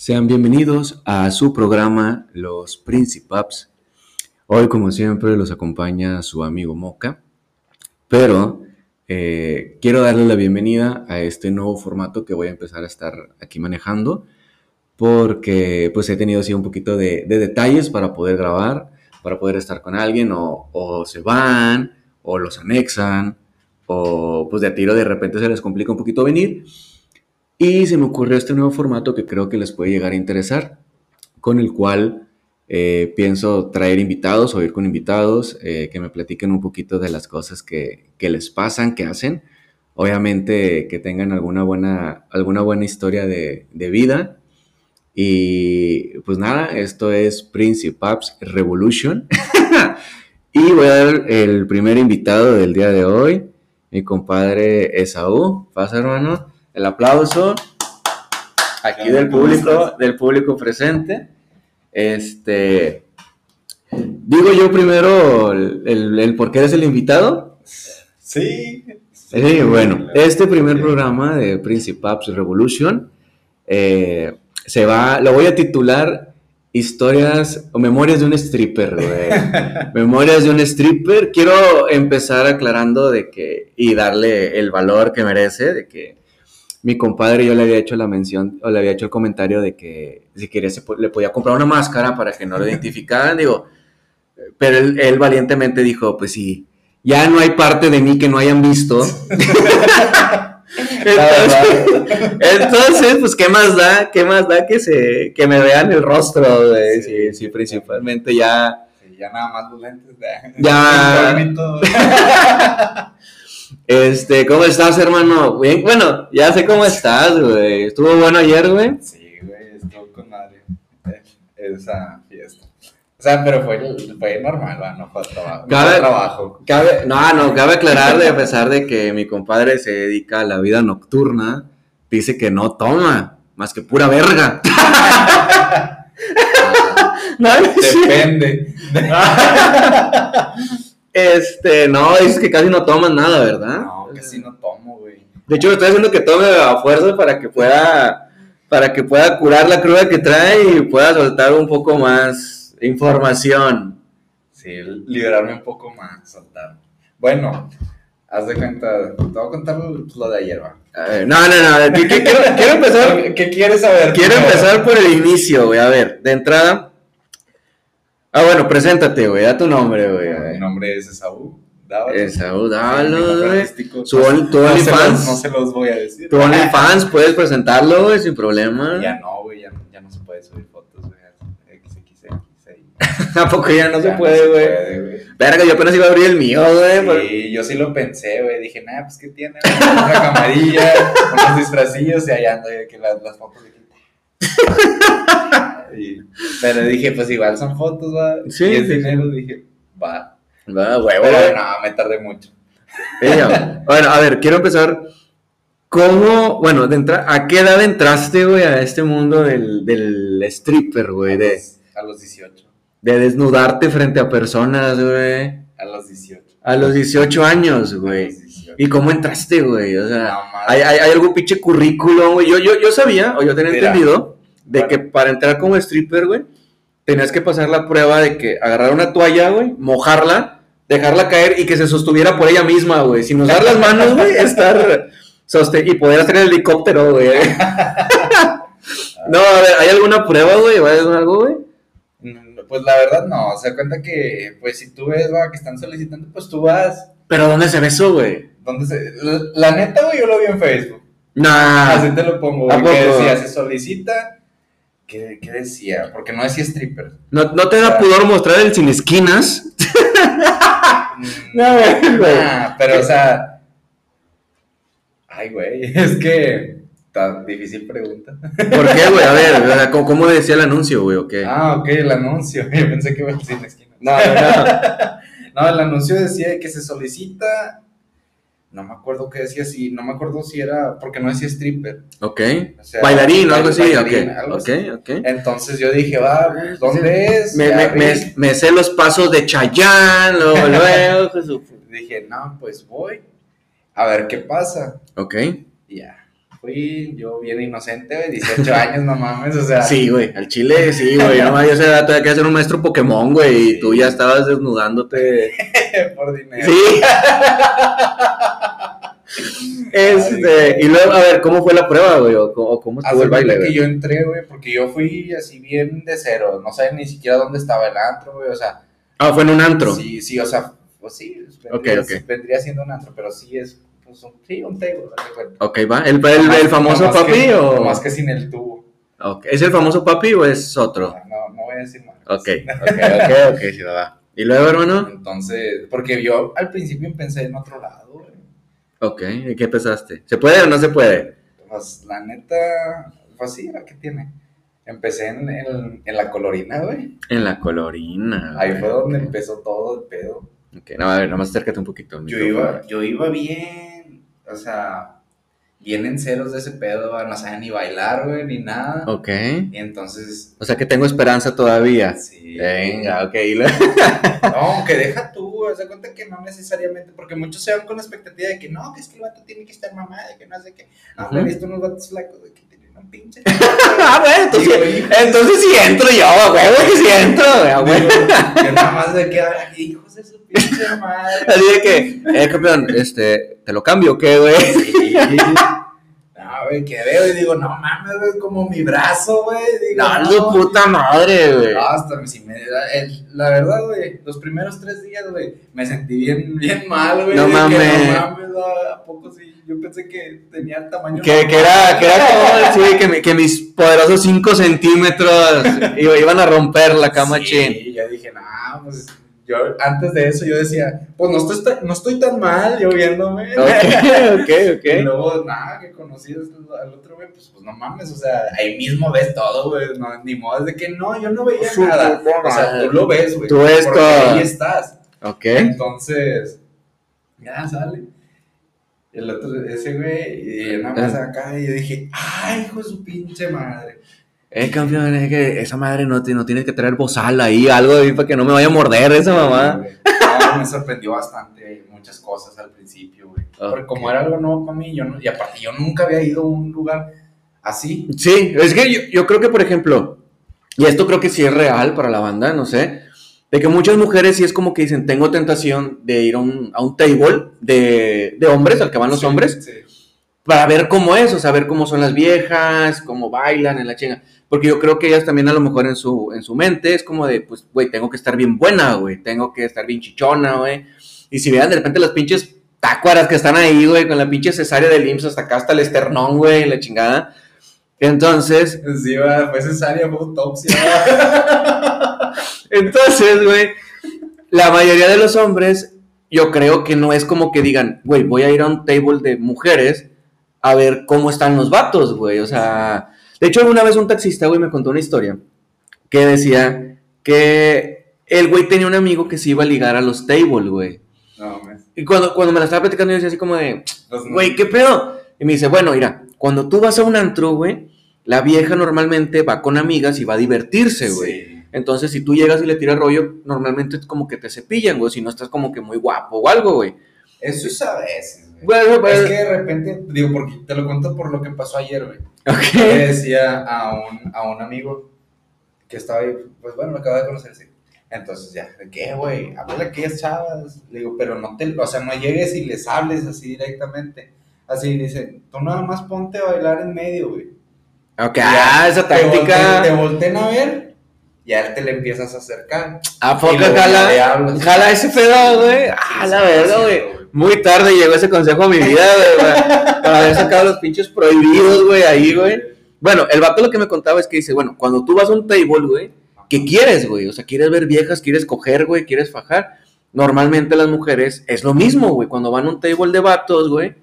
Sean bienvenidos a su programa Los Principaps. Hoy, como siempre, los acompaña su amigo Moca, pero eh, quiero darle la bienvenida a este nuevo formato que voy a empezar a estar aquí manejando, porque pues he tenido así un poquito de, detalles para poder grabar, para poder estar con alguien, o, o se van, o los anexan, o pues de a tiro de repente se les complica un poquito venir. Y se me ocurrió este nuevo formato que creo que les puede llegar a interesar, con el cual eh, pienso traer invitados o ir con invitados eh, que me platiquen un poquito de las cosas que, que, les pasan, que hacen. Obviamente que tengan alguna buena, alguna buena historia de, de vida. Y pues nada, esto es Principaps Revolution. y voy a dar el primer invitado del día de hoy mi compadre Esaú. Pasa, hermano. El aplauso aquí del público, del público presente. Este, digo yo primero el, por qué eres el invitado. Sí. Sí, bueno, este primer programa de Principaps Revolution eh, se va, lo voy a titular Historias o memorias de un stripper, güey. memorias de un stripper. Quiero empezar aclarando de que, y darle el valor que merece, de que mi compadre yo le había hecho la mención, o le había hecho el comentario de que si quería le podía comprar una máscara para que no lo identificaran, digo, pero él, él valientemente dijo, pues sí, ya no hay parte de mí que no hayan visto. Entonces, pues, ¿qué más da? ¿Qué más da que se que me vean el rostro? Sí, sí, principalmente ya. ya nada más los lentes. Ya. este, ¿cómo estás, hermano? Bien, bueno, ya sé cómo estás, güey. ¿Estuvo bueno ayer, güey? Sí, güey, estuvo con madre. Esa fiesta. O sea, pero fue, fue normal, no fue trabajo. Cabe, trabajo. Cabe, no, no, cabe aclarar de a pesar de que mi compadre se dedica a la vida nocturna, dice que no toma, más que pura verga. no, Depende. este, no, dice que casi no tomas nada, ¿verdad? No, casi no tomo, güey. De hecho, estoy haciendo que tome a fuerza para que pueda, para que pueda curar la cruda que trae y pueda soltar un poco más información. Sí, liberarme un poco más, soltar. Bueno, haz de cuenta, te voy a contar lo de ayer, va. no, no, no, quiero, empezar. ¿Qué quieres saber? Quiero empezar por el inicio, güey. A ver, de entrada. Ah, bueno, preséntate, güey, da tu nombre, güey. Mi nombre es Esaú. Esaú, dávalos, güey. Tu, OnlyFans. No se los voy a decir. Tu OnlyFans, puedes presentarlo, güey, sin problema. Ya no, güey, ya, ya no se puede subir fotos, güey. ¿A poco ya no se puede, güey? Verga, yo apenas iba a abrir el mío, güey. Sí, yo sí lo pensé, güey. Dije, nah, pues ¿qué tiene? Una camarilla, unos disfrazillos y allá ando que las, las fotos de y, pero dije, pues igual son fotos, va. Sí. Y es dinero, dije, va. Va, güey, Pero no, me tardé mucho. bueno, a ver, quiero empezar. ¿Cómo, bueno, de ¿a qué edad entraste, güey, a este mundo del, del stripper, güey? De... A los 18 de desnudarte frente a personas, güey. A los 18. A los 18 años, güey. ¿Y cómo entraste, güey? O sea, hay, hay, hay, algún pinche currículum, güey. Yo, yo, yo sabía, o yo tenía entendido, de que para entrar como stripper, güey, tenías que pasar la prueba de que agarrar una toalla, güey, mojarla, dejarla caer y que se sostuviera por ella misma, güey. Sin usar las manos, güey, estar y poder hacer el helicóptero, güey. no, a ver, ¿hay alguna prueba, güey? ¿Va a algo, güey? Pues la verdad no, se da cuenta que, pues si tú ves, va, que están solicitando, pues tú vas. ¿Pero dónde se ve eso, güey? ¿Dónde se...? La, neta, güey, yo lo vi en Facebook. Nah. Así te lo pongo, güey, que decía, se solicita... ¿Qué, ¿Qué, decía? Porque no decía stripper. ¿No, no te da pudor mostrar el sin esquinas? no, güey. pero o sea... Ay, güey, es que difícil pregunta. ¿Por qué, güey? A ver, ¿cómo, decía el anuncio, güey? ¿O qué? Ah, ok, el anuncio. Yo pensé que iba a decir la esquina. No, no, no. el anuncio decía que se solicita. No me acuerdo qué decía, si no me acuerdo si era, porque no decía stripper. Ok. bailarín o algo así, ok. ok, Entonces yo dije, va, ¿dónde es? Me, me, me, sé los pasos de Chayanne, luego, luego. dije, no, pues voy a ver qué pasa. Ok. Ya fui yo bien inocente, güey, 18 años, no mames, o sea. Sí, güey, al chile, sí, güey, no mames, yo todavía que ser un maestro Pokémon, güey, y tú ya estabas desnudándote. Por dinero. Sí. Este, y luego, a ver, ¿cómo fue la prueba, güey? ¿O cómo, cómo estuvo el baile, güey? yo entré, güey, porque yo fui así bien de cero, no sabía ni siquiera dónde estaba el antro, güey, o sea. Ah, fue en un antro. Sí, sí, o sea, pues sí, vendría, Ok, ok. vendría siendo un antro, pero sí es, pues, un, sí, un table. Ok, va. ¿El, el, el famoso papi que- o...? Nomás que sin el tubo. Ok, ¿Es el famoso papi o es otro? No, no voy a decir más. Ok, ok, ok, ok, sí, va. ¿Y luego, hermano? Entonces, porque yo al principio pensé en otro lado. Ok, ¿y qué pensaste? ¿Se puede o no se puede? Pues la neta, pues sí, ¿qué tiene? Empecé en, en, en la colorina, güey. En la colorina. Ahí güey. fue donde empezó todo el pedo. Ok, no, a ver, nomás acércate un poquito. Yo iba, yo iba bien, o sea, bien en ceros de ese pedo, no sabía ni bailar, güey, ni nada. Ok. Y entonces, O sea que tengo esperanza todavía. sí. Venga, ok. No, que deja tú, güey, se cuenta que no necesariamente, porque muchos se van con la expectativa de que no, que es que el vato tiene que estar mamado, que no sé qué. No, he visto unos vatos flacos, güey, que tienen un pinche. ah, bueno, entonces, entonces sí entro yo, güey, que sí entro, güey, Yo nada más de que, hijos de su. Así de que, eh, campeón, este, ¿te lo cambio o qué, güey? Sí. No, güey, que veo y digo, no mames, güey, como mi brazo, güey. Digo, No, su puta madre, güey. No, hasta si me el- la verdad, güey, los primeros tres días, güey, me sentí bien, bien mal, güey. No que mames. No mames, no, ¿a poco sí? Yo pensé que tenía el tamaño. Que, que era, que era como, sí, que, mi- que mis poderosos 5 centímetros iba- iban a romper la cama, sí, chin. yo dije, no, pues, yo, antes de eso, yo decía, pues, no estoy, tan- no estoy tan mal, yo viéndome. Ok, ok, Y ok. luego, nada, que conocí al otro, güey, pues, pues, no mames, o sea, ahí mismo ves todo, güey, no, ni modo, es de que no, yo no veía Su nada. O sea, tú lo ves, güey. Tú ves porque todo. ahí estás. Ok. Entonces, ya sale. El otro, ese güey, y nada más Ah. acá, y yo dije, ay, hijo de su pinche madre. Eh, campeón, es que esa madre no, no tienes que traer bozal ahí, algo ahí para que no me vaya a morder esa mamá. No, me sorprendió bastante muchas cosas al principio, güey. Porque como era algo nuevo para mí, yo no, y aparte yo nunca había ido a un lugar así. Sí, es que yo, yo creo que, por ejemplo, y esto creo que sí es real para la banda, no sé, de que muchas mujeres sí es como que dicen, tengo tentación de ir a un, a un table de, de hombres, al que van los Sí, hombres, Sí. para ver cómo es, o sea, ver cómo son las viejas, cómo bailan en la chinga. Porque yo creo que ellas también a lo mejor en su, en su mente es como de, pues, güey, tengo que estar bien buena, güey, tengo que estar bien chichona, güey. Y si vean de repente las pinches tácuaras que están ahí, güey, con la pinche cesárea del IMSS hasta acá, hasta el esternón, güey, la chingada. Entonces, Sí, va, fue cesárea, fue autopsia. entonces, güey, la mayoría de los hombres, yo creo que no es como que digan, güey, voy a ir a un table de mujeres a ver cómo están los vatos, güey. O sea, de hecho, alguna vez un taxista, güey, me contó una historia que decía que el güey tenía un amigo que se iba a ligar a los tables, güey. No. Y cuando, cuando me la estaba platicando, yo decía así como de, güey, ¿qué pedo? Y me dice, bueno, mira, cuando tú vas a un antro, güey, la vieja normalmente va con amigas y va a divertirse, güey. Sí. Entonces, si tú llegas y le tiras rollo, normalmente es como que te cepillan, güey, si no estás como que muy guapo o algo, güey. Eso es a veces, güey. Bueno, Es que de repente, digo, porque te lo cuento por lo que pasó ayer, güey. Ok. Le decía a un, a un amigo que estaba ahí, pues bueno, lo acaba de conocer, sí. Entonces ya, ¿de qué, güey? Háblale a aquellas chavas. Le digo, pero no te, o sea, no llegues y les hables así directamente. Así dicen, tú nada más ponte a bailar en medio, güey. Ok, Ya, ah, esa Te volteen, te táctica. volteen a ver, ya te le empiezas a acercar. ¿A Y poco jala? Jala ese pedo, güey. Ah, la verga, güey. Muy tarde llegó ese consejo a mi vida, güey, haber sacado los pinches prohibidos, güey, ahí, güey. Bueno, el vato lo que me contaba es que dice, bueno, cuando tú vas a un table, güey, ¿qué quieres, güey? O sea, quieres ver viejas, quieres coger, güey, quieres fajar. Normalmente las mujeres es lo mismo, güey. Cuando van a un table de vatos, güey,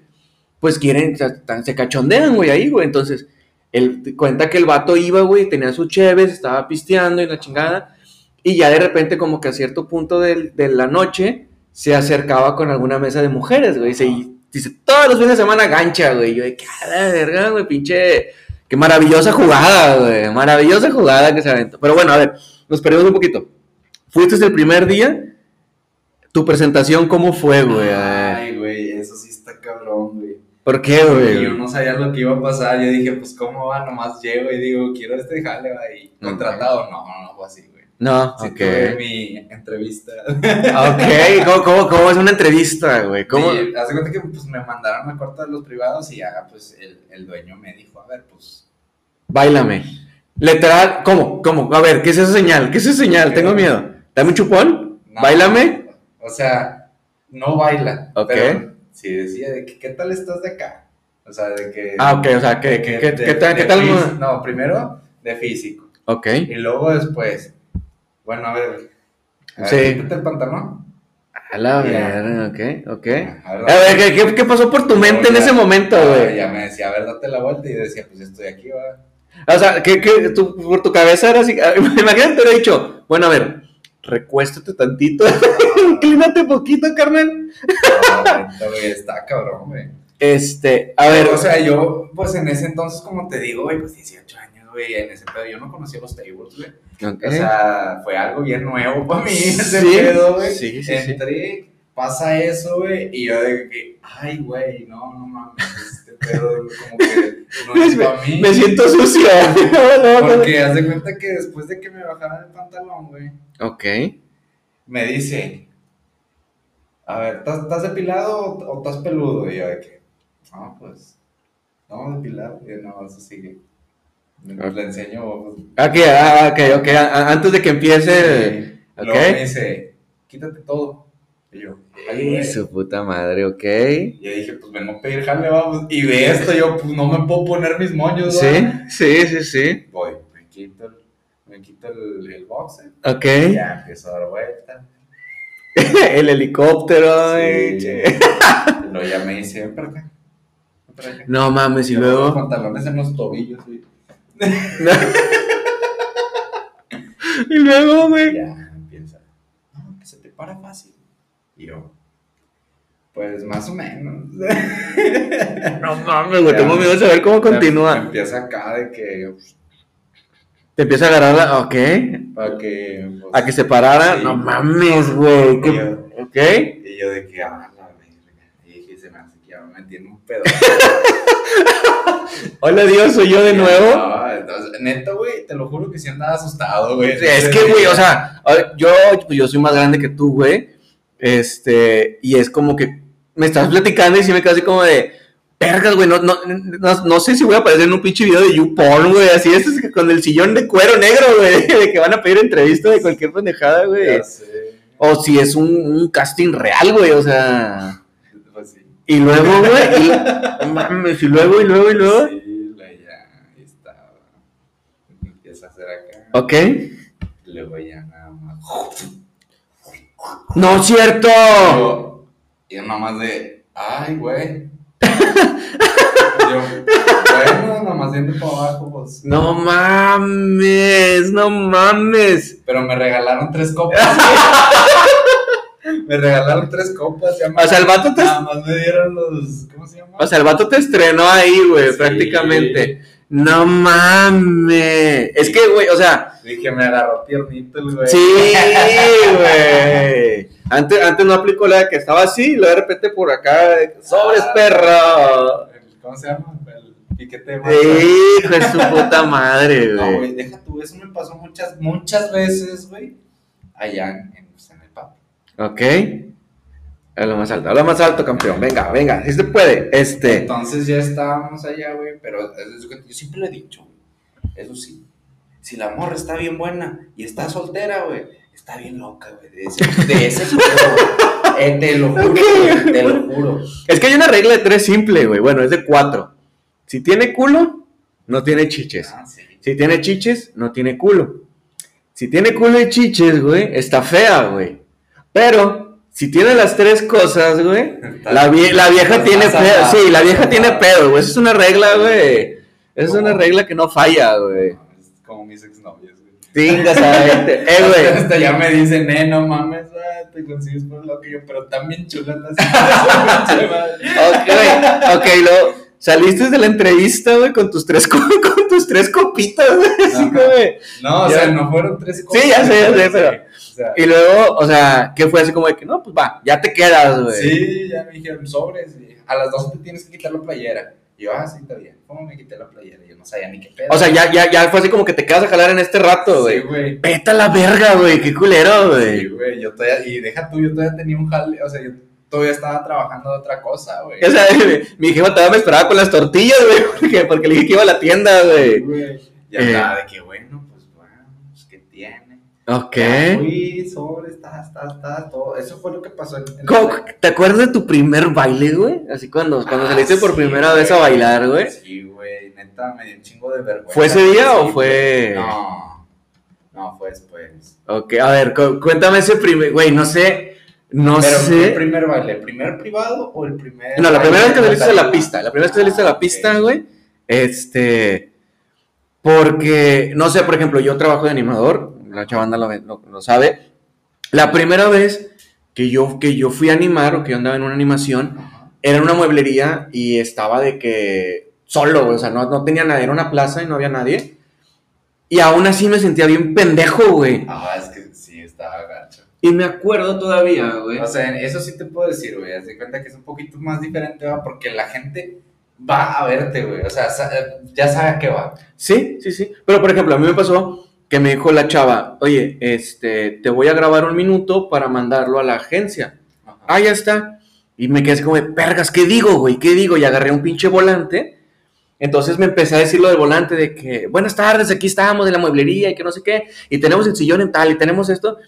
pues quieren, tan- se cachondean, güey, ahí, güey. Entonces, él cuenta que el vato iba, güey, tenía sus cheves, estaba pisteando y la chingada. Y ya de repente, como que a cierto punto del- de, la noche, se acercaba con alguna mesa de mujeres, güey. Y dice, todos los fines de semana gancha, güey. Yo de, qué a la verga, güey, pinche. Qué maravillosa jugada, güey. Maravillosa jugada que se aventó. Pero bueno, a ver, nos perdimos un poquito. Fuiste el primer día. ¿Tu presentación cómo fue, güey? Ay, güey, eso sí está cabrón, güey. ¿Por qué, Y yo güey? no sabía lo que iba a pasar. Yo dije, pues, ¿cómo va? Nomás llego y digo, quiero este jale, va. Y contratado. No, no, no fue así, güey. No, Sí, ok. tuve mi entrevista. Ok, ¿Cómo, cómo, cómo es una entrevista, güey? ¿Cómo? Y hace cuenta que pues, me mandaron a corto de los privados y ya, pues, el, el dueño me dijo, a ver, pues. Báilame. Literal, ¿cómo? ¿Cómo? A ver, ¿qué es esa señal? ¿Qué es esa señal? Tengo miedo. Dame un chupón. no, Báilame. O sea, no baila. Ok. Pero sí decía de que, ¿qué tal estás de acá? O sea, de que. Ah, ok, o sea, ¿qué, de que- qué, de- tal? ¿Qué tal? No, primero de físico. Ok. Y luego después, bueno, a ver. A ver, Sí. quítate el pantalón. A la verga, ok, ok. A ver, A ver, ¿qué, pasó por tu mente en ese momento, ah, güey? Ya me decía, a ver, date la vuelta. Y yo decía, pues estoy aquí, va. O sea, ¿qué, qué, tu- por tu cabeza era así? Imagínate, te hubiera dicho, bueno, a ver, recuéstate tantito, inclínate poquito, carnal. No, neta, güey, está cabrón, güey. Este, a ver, o sea, yo, pues en ese entonces, como te digo, güey, pues 18 años, en ese pedo, yo no conocía los tables, güey. ok. O sea, fue algo bien nuevo para mí, ese Sí, pedo, güey. sí, sí. Entré, pasa eso, güey, y yo de que, ay, güey, no, no mames, este pedo como que no es para mí. me siento sucio. Porque haz de cuenta que después de que me bajaran el pantalón, güey, Ok. me dice, a ver, ¿estás, depilado o, estás peludo? Y yo de que, no, pues, no, depilado. Y no, eso sigue. Le, le enseño. pues, Ok, ah, ok, ok. a- a- Antes de que empiece. sí. ok. Luego me dice, quítate todo. Y yo, ay, su puta madre, ok. Y yo dije, pues vengo a pedir jale, vamos. Y ve esto, yo, pues no me puedo poner mis moños, Sí, sí, sí, sí. Voy, me quito el, me quito el, el boxer. Ok. Y ya empiezo a dar vuelta. El helicóptero, Sí. güey, che. Y luego ya me dice, ven para acá. No mames, y Yo con Los luego. pantalones en los tobillos, güey. y luego, güey. Ya empieza. No, que se te para fácil. Y yo, pues más o menos. No mames, güey. Tengo miedo de saber cómo continúa. Empieza acá de que. Te empieza a agarrar la. Ok. Para que. pues, A que se parara. Sí. No mames, güey. Y ¿qué- yo, Ok. y yo de que, ah, la verga. Y dije, se me hace que ya me en un pedo. Hola, Dios, soy yo de nuevo. no, entonces, neta, güey, te lo juro que sí andaba asustado, güey. Es que, güey, o sea, yo, pues yo soy más grande que tú, güey. Este, y es como que me estás platicando y sí me quedo así como de, vergas, güey, no, no, no, no sé si voy a aparecer en un pinche video de YouPorn, güey, así es, con el sillón de cuero negro, güey, de que van a pedir entrevista de cualquier pendejada, güey. O si es un, un casting real, güey, o sea. Y luego, güey, y, mames, y luego, y luego, y luego. Sí, la ya, ahí estaba. Empieza a hacer acá. Ok. Y luego ya nada más. No es cierto. Yo, yo nada más de, ay, güey. yo, bueno, nada más yendo para abajo, pues. No mames, no mames. Pero me regalaron tres copas. me regalaron tres copas. Ya O sea, el vato te- Nada más me dieron los. ¿Cómo se llama? O sea, el vato te estrenó ahí, güey, Sí. prácticamente. No mames. Es que, güey, o sea, Dije, me agarró piernito el güey. sí, güey. Antes, antes no aplicó la que estaba así y luego de repente por acá, sobres, Ah, perro. el- ¿Cómo se llama? El piquete de. Hijo de su puta madre, No, güey. güey, deja tú, eso me pasó muchas, muchas veces, güey, allá en, Ok. Habla más alto, habla más alto, campeón. Venga, venga, si se puede. Este. Entonces ya estábamos allá, güey, pero yo siempre le he dicho, güey, eso sí, si la morra está bien buena y está soltera, güey, está bien loca, güey, de ese, de ese. Eh, te lo juro, güey, te lo juro. Es que hay una regla de tres simple, güey. Bueno, es de cuatro. Si tiene culo, no tiene chiches. Ah, sí. Si tiene chiches, no tiene culo. Si tiene culo y chiches, güey, está fea, güey. Pero, si tiene las tres cosas, güey, la, vie- la vieja tiene pedo. Sí, la vieja tiene pedo, güey. Esa es una regla, güey. Esa es una regla que no falla, güey. No, es como mis exnovios, güey. Tingas a. Eh, güey. Hasta ya me dicen, eh, no mames, ah, te consigues por lo que yo, pero también chulas las Ok, güey. Ok, luego. Saliste de la entrevista, güey, con tus tres, co- con tus tres copitas, güey. De- No, o sea, no fueron tres Sí, ya sé, ya sé, pero- sea, Y luego, o sea, ¿qué fue así como de que, no, pues va, ya te quedas, güey? sí, ya me dijeron sobres. y a las 12 te tienes que quitar la playera. Y yo, ah, sí, está bien. ¿Cómo me quité la playera? Yo no sabía ni qué pedo. O sea, ya, ya, ya fue así como que te quedas a jalar en este rato, güey. Sí, güey. Vete a la verga, güey, qué culero, güey. Sí, güey. Yo todavía, y deja tú, yo todavía tenía un jale. O sea, yo todavía estaba trabajando de otra cosa, güey. O sea, mi jefa todavía me esperaba con las tortillas, güey, porque, porque le dije que iba a la tienda, Sí, güey. güey. Ya Eh. estaba de que, bueno, pues bueno, pues ¿qué tiene? Ok. Fui, sobre, está, está, está, todo. Eso fue lo que pasó en, ¿Cómo- ¿Te acuerdas de tu primer baile, güey? Así cuando, cuando Ah, saliste por primera vez a bailar, güey. Sí, güey, neta, me dio un chingo de vergüenza. ¿Fue ese día Sí, o fue...? No, no, fue después. Ok, a ver, cu- cuéntame ese primer, güey, no sé, no Pero sé. ¿el primer baile? ¿El primer privado o el primer No, la primera vez que saliste de la pista, la primera vez que saliste Ah, la pista, güey, este, porque, no sé, por ejemplo, yo trabajo de animador, la chavanda lo, lo- lo sabe, la primera vez que yo, que yo fui a animar o que yo andaba en una animación, era en una mueblería y estaba de que solo, o sea, no, no tenía nadie, era una plaza y no había nadie, y aún así me sentía bien pendejo, güey, Ah, es que sí, estaba gacho. y me acuerdo todavía, güey. O sea, eso sí te puedo decir, güey. Haz de cuenta que es un poquito más diferente, ¿va? Porque la gente va a verte, güey. O sea, ya sabe a qué va. Sí, sí, sí. Pero por ejemplo, a mí me pasó que me dijo la chava, oye, este, te voy a grabar un minuto para mandarlo a la agencia. Ajá. Ah, ya está. Y me quedé así como de, pergas, ¿qué digo, güey? ¿Qué digo? Y agarré un pinche volante. Entonces me empecé a decir lo del volante de que, buenas tardes, aquí estamos en la mueblería y que no sé qué. Y tenemos el sillón en tal y tenemos esto.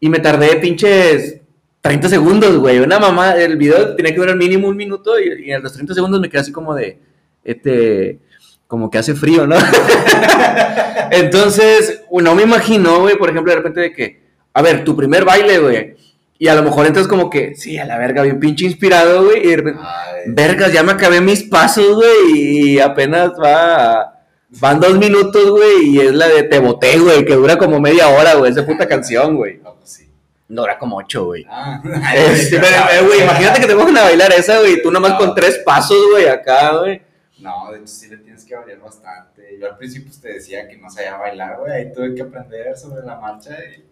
Y me tardé pinches 30 segundos, güey. Una mamá, el video tenía que durar mínimo un minuto y, y a los 30 segundos me quedé así como de, este, como que hace frío, ¿no? Entonces, no me imagino, güey, por ejemplo, de repente de que, a ver, tu primer baile, güey. Y a lo mejor entras como que, sí, a la verga, bien pinche inspirado, güey. Y de repente, Ay, vergas, ya me acabé mis pasos, güey. Y apenas va. Van dos minutos, güey. Y es la de Te Boté, güey, que dura como media hora, güey. Esa puta canción, güey. no, pues sí. No dura como ocho, güey. Ah, Este, pero, eh, güey, imagínate que te pongan a bailar esa, güey. Tú nomás con tres pasos, güey, acá, güey. No, de hecho sí le tienes que variar bastante. Yo al principio te decía que no sabía bailar, güey. Ahí tuve que aprender sobre la marcha. Y...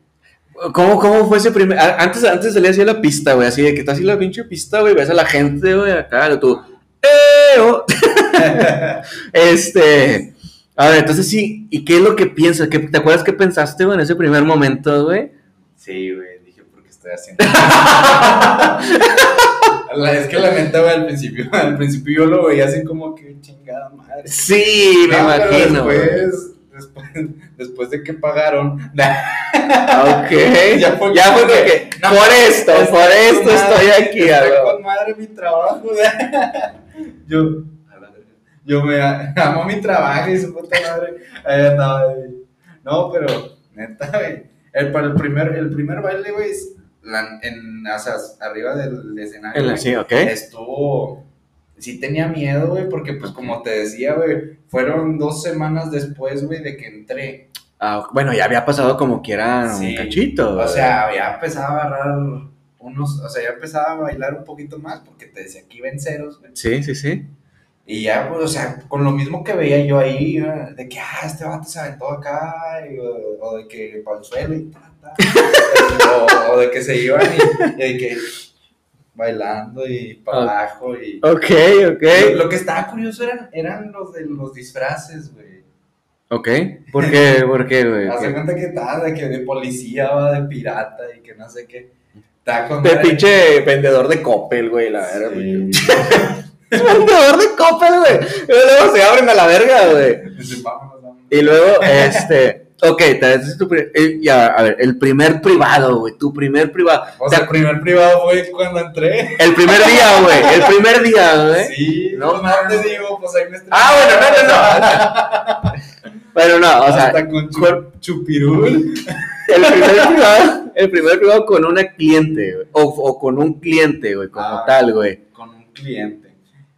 ¿Cómo, ¿Cómo fue ese primer? Antes, antes salía así a la pista, güey, así de que estás así la pinche pista, güey, ves a la gente, güey, acá, tú, ¡eh! oh". este, a ver, entonces sí, ¿y qué es lo que piensas? ¿Qué, ¿Te acuerdas qué pensaste, güey, en ese primer momento, güey? Sí, güey, dije, ¿por qué estoy haciendo La- Es que la neta, güey, al principio, al principio yo lo veía así como que chingada madre. Sí, me imagino. Después, después, después de que pagaron, Ok, Ya ya fue fue, como de, que, no, por esto, por esto estoy madre, aquí, está güey. con madre mi trabajo. Yo, yo me amo mi trabajo y su puta madre. Ahí andaba. No, pero, neta, güey. El, para el primer, el primer baile, güey, la- en, o sea, arriba del escenario. Sí, ok. Estuvo. Sí tenía miedo, güey, porque, pues, como te decía, güey, fueron dos semanas después, güey, de que entré. Ah, bueno, ya había pasado como que era un cachito. O güey. sea, ya empezaba a agarrar unos, o sea, ya empezaba a bailar un poquito más porque te decía que iba en ceros, güey. Sí, sí, sí. Y ya, pues, o sea, con lo mismo que veía yo ahí, ¿verdad? de que, ah, este vato se aventó acá, y, o, o de que para el suelo y ta, ta. o, o de que se iban y, y de que bailando y para abajo y... Ok, ok. Lo, lo que estaba curioso eran, eran los de los disfraces, güey. Ok. ¿Por qué? ¿Por qué, güey? ¿Qué? cuenta que estaba de que de policía, va, de pirata y que no sé qué. De pinche vendedor de Coppel, güey, la verga, güey. Sí. vendedor de Coppel, güey. Y luego se abren a la verga, güey. Y luego, este. Ok, te es tu eh, ya, a ver, el primer privado, güey, tu primer privado. O sea, el primer privado fue cuando entré. El primer día, güey, el primer día, güey. Sí, No no, no te digo, pues ahí me estrené. Ah, bueno, no, no, no. Bueno, no, o sea, Hasta con chu- con- chupirul. el primer privado, el primer privado con una cliente, güey, o, o con un cliente, güey, como Ah. tal, güey. Con un cliente.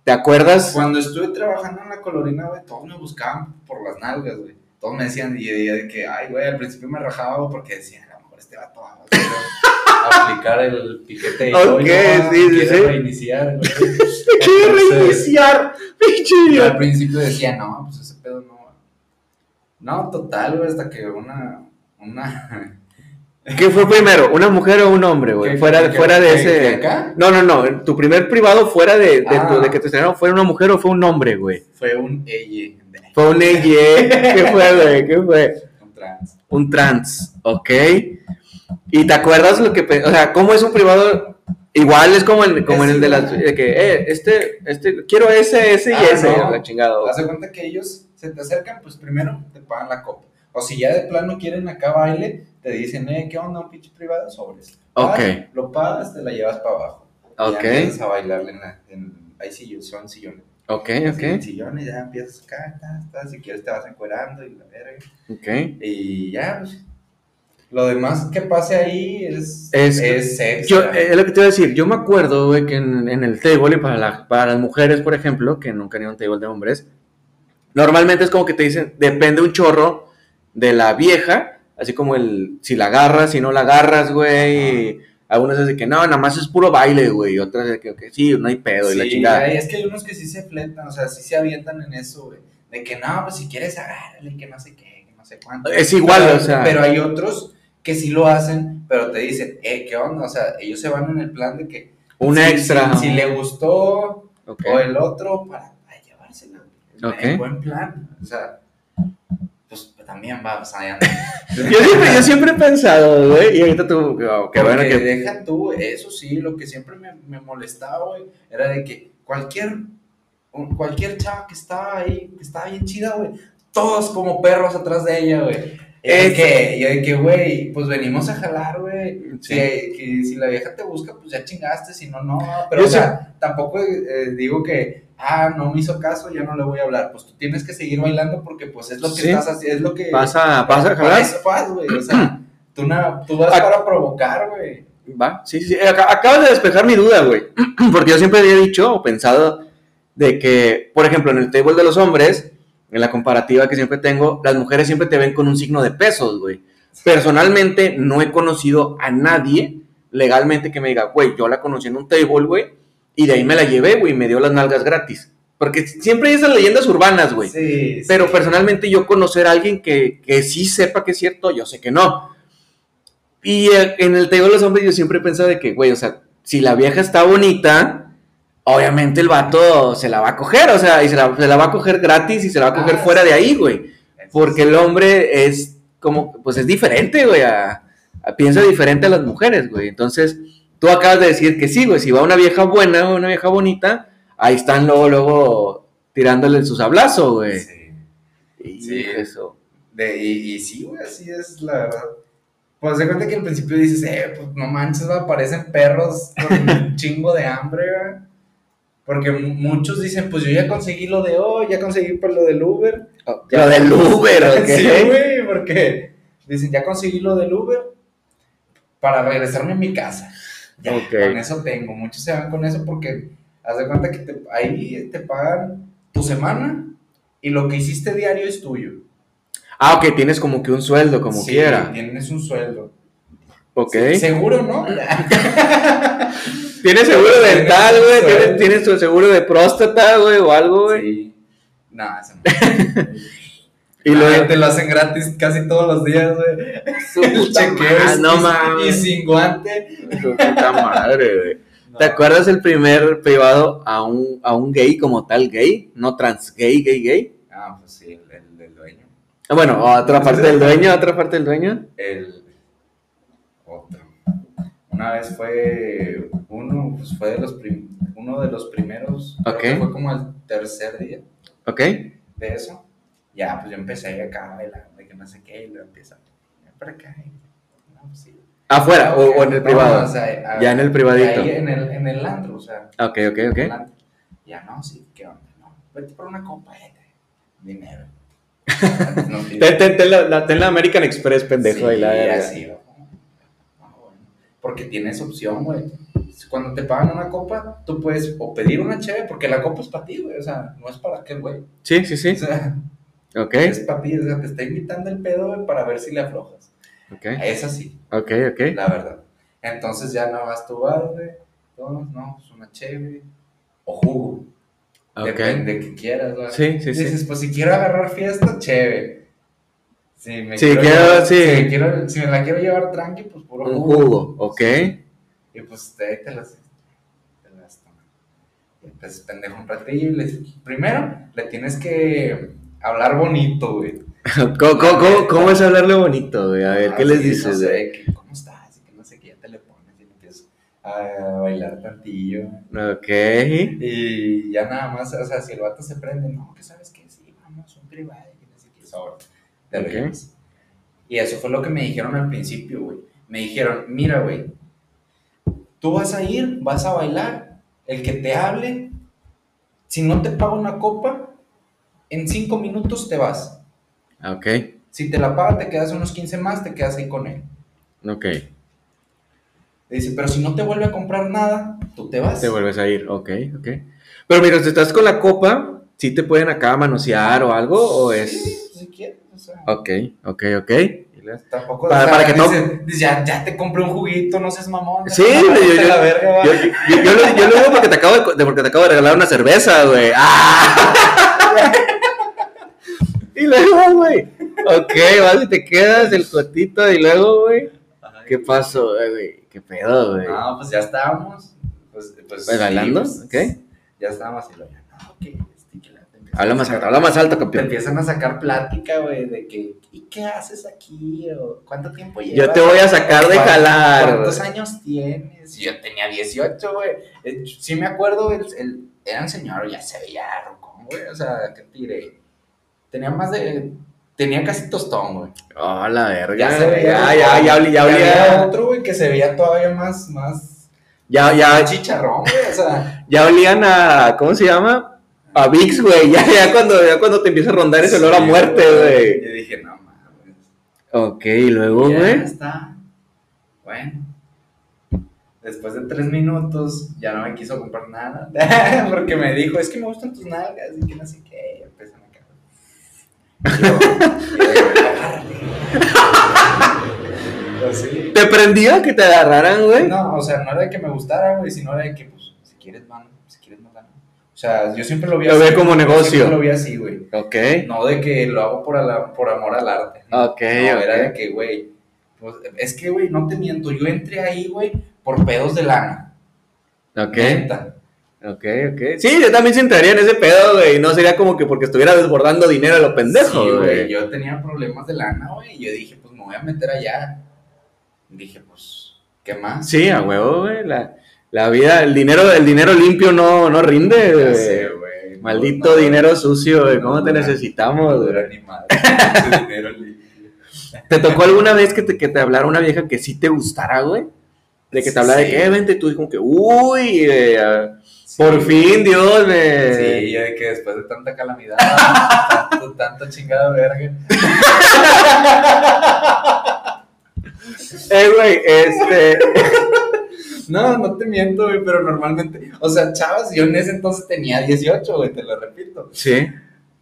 ¿Te acuerdas? Cuando estuve trabajando en la colorina, güey, todos me buscaban por las nalgas, güey. Todos me decían, y y de que, ay, güey, al principio me rajaba porque decían, a lo mejor este vato va a aplicar el piquete y Ok, hoy no, sí, sí, quiere sí. reiniciar, güey. quiere reiniciar, pinche al principio decía, no, pues ese pedo no. No, total, güey, hasta que una, una, ¿Qué fue primero? ¿Una mujer o un hombre, güey? ¿Qué- Fuera, qué- fuera de qué- ese. acá? No, no, no. Tu primer privado fuera de, de, Ah. tu- de que te estrenaron, ¿fue una mujer o fue un hombre, güey? Fue un ella, Fue un EY. ¿Qué fue, güey? ¿Qué fue? un trans. Un trans, ¿ok? ¿Y te acuerdas lo que, o sea, cómo es un privado? Igual es como, el, como en el de las, de que, eh, este, este, quiero ese, ese y Ah, ese, no. la chingada. Haz de cuenta que ellos se te acercan, pues primero te pagan la copa. O si ya de plano quieren acá baile, te dicen, eh, ¿qué onda? Un pinche privado sobres. Ok. Vas, Lo pagas, te la llevas para abajo. Ok. Ya empiezas a bailarle en la. En, ahí sí, son sillones. Ok, Así, En ok, sillones, ya empiezas acá, ta, si quieres te vas encuerando y la verga. ok. Y ya, pues. Lo demás que pase ahí es. Es- es sexo. Yo, eh, es lo que te iba a decir, yo me acuerdo, güey, que en, en el table, y para, la- para las mujeres, por ejemplo, que nunca han ido a un table de hombres, normalmente es como que te dicen, depende un chorro de la vieja, así como el, si la agarras, si no la agarras, güey, algunas es de que no, nada más es puro baile, güey, y otras de que, ok, sí, no hay pedo, y la Sí, chingada. es que hay unos que sí se fletan, o sea, sí se avientan en eso, güey. De que no, pues si quieres agárrale, que no sé qué, que no sé cuánto. Es igual, Pero- o sea. Pero hay otros que sí lo hacen, pero te dicen, eh, ¿qué onda? O sea, ellos se van en el plan de que. Un si- extra. Si, si le gustó o el otro, para, para llevársela, güey. Ok. En buen plan. O sea, también va, o sea, ya Yo siempre, yo siempre he pensado, güey, y ahorita tú, oh, qué bueno que... deja tú, eso sí, lo que siempre me, me molestaba, güey, era de que cualquier, cualquier chava que estaba ahí, que estaba bien chida, güey, todos como perros atrás de ella, güey. Es- que, y de que, güey, pues venimos a jalar, güey. Sí. Que, que si la vieja te busca, pues ya chingaste, si no, no. Pero, Yo o sea, tampoco eh, digo que, ah, no me hizo caso, ya no le voy a hablar. Pues tú tienes que seguir bailando porque, pues, es lo que Sí. estás haciendo, es lo que... Pasa, pasa jalar. güey, o sea, tú, na- tú vas Ac- para provocar, güey. Va, sí, sí, sí. Ac- Acabas de despejar mi duda, güey. Porque yo siempre había dicho o pensado de que, por ejemplo, en el table de los hombres, en la comparativa que siempre tengo, las mujeres siempre te ven con un signo de pesos, güey. Personalmente, no he conocido a nadie legalmente que me diga, güey, yo la conocí en un table, güey, y de ahí me la llevé, güey, y me dio las nalgas gratis. Porque siempre hay esas leyendas urbanas, güey. Sí, Pero sí. personalmente yo conocer a alguien que, que sí sepa que es cierto, yo sé que no. Y eh, en el table de los hombres yo siempre he pensado de que, güey, o sea, si la vieja está bonita, obviamente el vato se la va a coger, o sea, y se la, se la va a coger gratis y se la va a coger Ah, fuera sí. de ahí, güey. Porque el hombre es como, pues es diferente, güey, a- a- piensa diferente a las mujeres, güey. Entonces, tú acabas de decir que sí, güey, si va una vieja buena, una vieja bonita, ahí están luego, luego tirándole sus abrazos, güey. Sí. Y Sí. eso. De, y, y sí, güey, así es la verdad. Pues de cuenta que al principio dices, eh, pues no manches, va, parecen perros con un chingo de hambre, güey. Porque mu- muchos dicen, pues yo ya conseguí lo de hoy, ya conseguí por lo del Uber. Ya- Lo del Uber, ¿ok? Sí, güey, porque dicen, ya conseguí lo del Uber para regresarme a mi casa. Ya, con eso tengo. Muchos se van con eso porque haz de cuenta que te- ahí te pagan tu semana y lo que hiciste diario es tuyo. Ah, ok, tienes como que un sueldo, como Sí, quiera. Tienes un sueldo. Ok. Seguro, ¿no? Tienes seguro dental, güey. Tienes, tienes tu seguro de próstata, güey, o algo, güey. Sí. No, eso no. Y luego. te lo hacen gratis casi todos los días, güey. Su puta Chequeo y- no y-. Y sin guante. Puta madre, güey. No. ¿Te acuerdas el primer privado a un, a un gay como tal gay? No trans gay, gay, gay. Ah, pues sí, el, el, el dueño. Ah, Bueno, otra parte del dueño, otra parte del dueño. El otro. Una vez fue uno, pues fue de los prim- uno de los primeros. creo Ok. que Fue como el tercer día ¿Ok? de eso. Ya, pues yo empecé acá bailando, de que no sé qué, y lo empieza. "Ven para acá. y- No, pues sí. Afuera o, o en el No, privado. o sea, a- Ya en el privadito. Ahí en el, en el antro, o sea. Ok, ok, ok. Ya no, sí, ¿qué onda? No, vete por una copa, vete. Dinero. No Ten, ten- ten la, la- ten la American Express, pendejo. Sí, y la así, ¿no? Bueno. Porque tienes opción, güey. Cuando te pagan una copa, tú puedes o pedir una cheve, porque la copa es para ti, güey. O sea, no es para aquel güey. Sí, sí, sí. O sea, Ok, es para ti. O sea, te está invitando el pedo, para ver si le aflojas. ok, Es así, ok, ok. la verdad. Entonces ya no vas vas, güey. Todos, no, pues una cheve. O jugo. Ok. Depende de que quieras, güey. Sí, sí, sí. Dices, pues si quiero agarrar fiesta, cheve. Si me Sí, quiero, quiero- llevar- sí. Si, me quiero- si me la quiero llevar tranqui, pues puro Un jugo. jugo, ok. Y pues te, te las, te las tomas. Y pues pendejo un ratillo y primero le tienes que hablar bonito, güey. ¿Cómo, cómo, cómo- cómo es hablarle bonito, güey? A ver, ¿qué Ah, les sí, dices, No sé, que, ¿cómo estás? Y que no sé qué, ya te le pones y empiezas a bailar tantillo. Ok. Y ya nada más, o sea, si el vato se prende, no, que sabes qué, sí, vamos, un privado, que no sé qué, sobre, te lo. Y eso fue lo que me dijeron al principio, güey. Me dijeron, mira, güey, tú vas a ir, vas a bailar, el que te hable, si no te paga una copa, en cinco minutos te vas. Ok. Si te la paga, te quedas unos 15 más, te quedas ahí con él. Ok. Dice, pero si no te vuelve a comprar nada, tú te vas. Te vuelves a ir, ok, ok. Pero mira, si estás con la copa, ¿sí te pueden acá manosear o algo? ¿O es...? Sí, si quieres, o sea. Ok, ok, ok. Tampoco, Para- o sea, para que no- dice, dice, ya, ya te compré un juguito, no seas mamón. Sí, ya, yo- yo- la verga, va. Yo, yo, yo, lo, yo lo digo porque te, acabo de, de- porque te acabo de regalar una cerveza, güey. ¡Ah! y luego, güey. Ok, vas y te quedas el cotito y luego, güey. ¿Qué pasó, güey? ¿Qué pedo, güey? No, pues ya estábamos. Pues, pues, ¿Pues bailando? pues, Ok. Ya estábamos y lo ya, no, que este, que la- te empiezan Habla a más alto, habla más alto, Te campeón. empiezan a sacar plática, güey, de que, ¿y qué haces aquí? O, ¿Cuánto tiempo llevas? Yo te voy a sacar de ¿Cuán- jalar. ¿Cuántos años tienes? Yo tenía 18, güey. Eh, Sí me acuerdo, el, el- era un señor, ya se veía rocón, güey. O sea, ¿qué te diré? Tenía más de... Tenía casi tostón, güey. Oh, la verga. Ya Ya, se veía. ya, ya, ya, olí- ya Y había olía. otro, güey, que se veía todavía más, más... Ya, ya, chicharrón, güey. O sea, ya olían a. ¿Cómo se llama? A VIX, güey. Ya, ya, cuando, ya cuando te empieza a rondar ese olor a muerte, güey. Yo dije, no mames. Ok, y luego, Ya güey. está. Bueno. Después de tres minutos, ya no me quiso comprar nada. Porque me dijo, es que me gustan tus nalgas y que no sé qué. Y empiezan a caer. Y yo, y yo, agárrale. Así. ¿Te prendía que te agarraran, güey? No, o sea, no era de que me gustara, güey, sino era de que, pues, si quieres, mano, si quieres, no gano. O sea, yo siempre lo vi Lo así. ve como yo negocio. Siempre lo vi así, güey. Ok. No de que lo hago por, ala- por amor al arte. ¿no? Ok, No, era de que, güey, pues, es que, güey, no te miento, yo entré ahí, güey, por pedos de lana. Ok. Neta. Ok, ok. Sí, yo también se entraría en ese pedo, güey. No sería como que porque estuviera desbordando dinero a lo pendejo, Sí, güey. Yo tenía problemas de lana, güey, y yo dije, pues me voy a meter allá. Dije, pues, ¿qué más? Sí, a huevo, güey. La, la vida, el dinero, el dinero limpio no, no rinde, Ya sé, güey. güey. Maldito No, no, dinero sucio, güey. no ¿Cómo te necesitamos, güey? dinero limpio. ¿Te tocó alguna vez que te, que te hablara una vieja que sí te gustara, güey? De que te hablara de que, eh, vente, tú, y como que, uy, eh, ah, Sí, por fin, Dios, me. Sí, ya de que después de tanta calamidad, tanto, tanto chingada verga. Eh, güey, este. No, no te miento, güey, pero normalmente, o sea, chavas, yo en ese entonces tenía 18, güey, te lo repito. sí.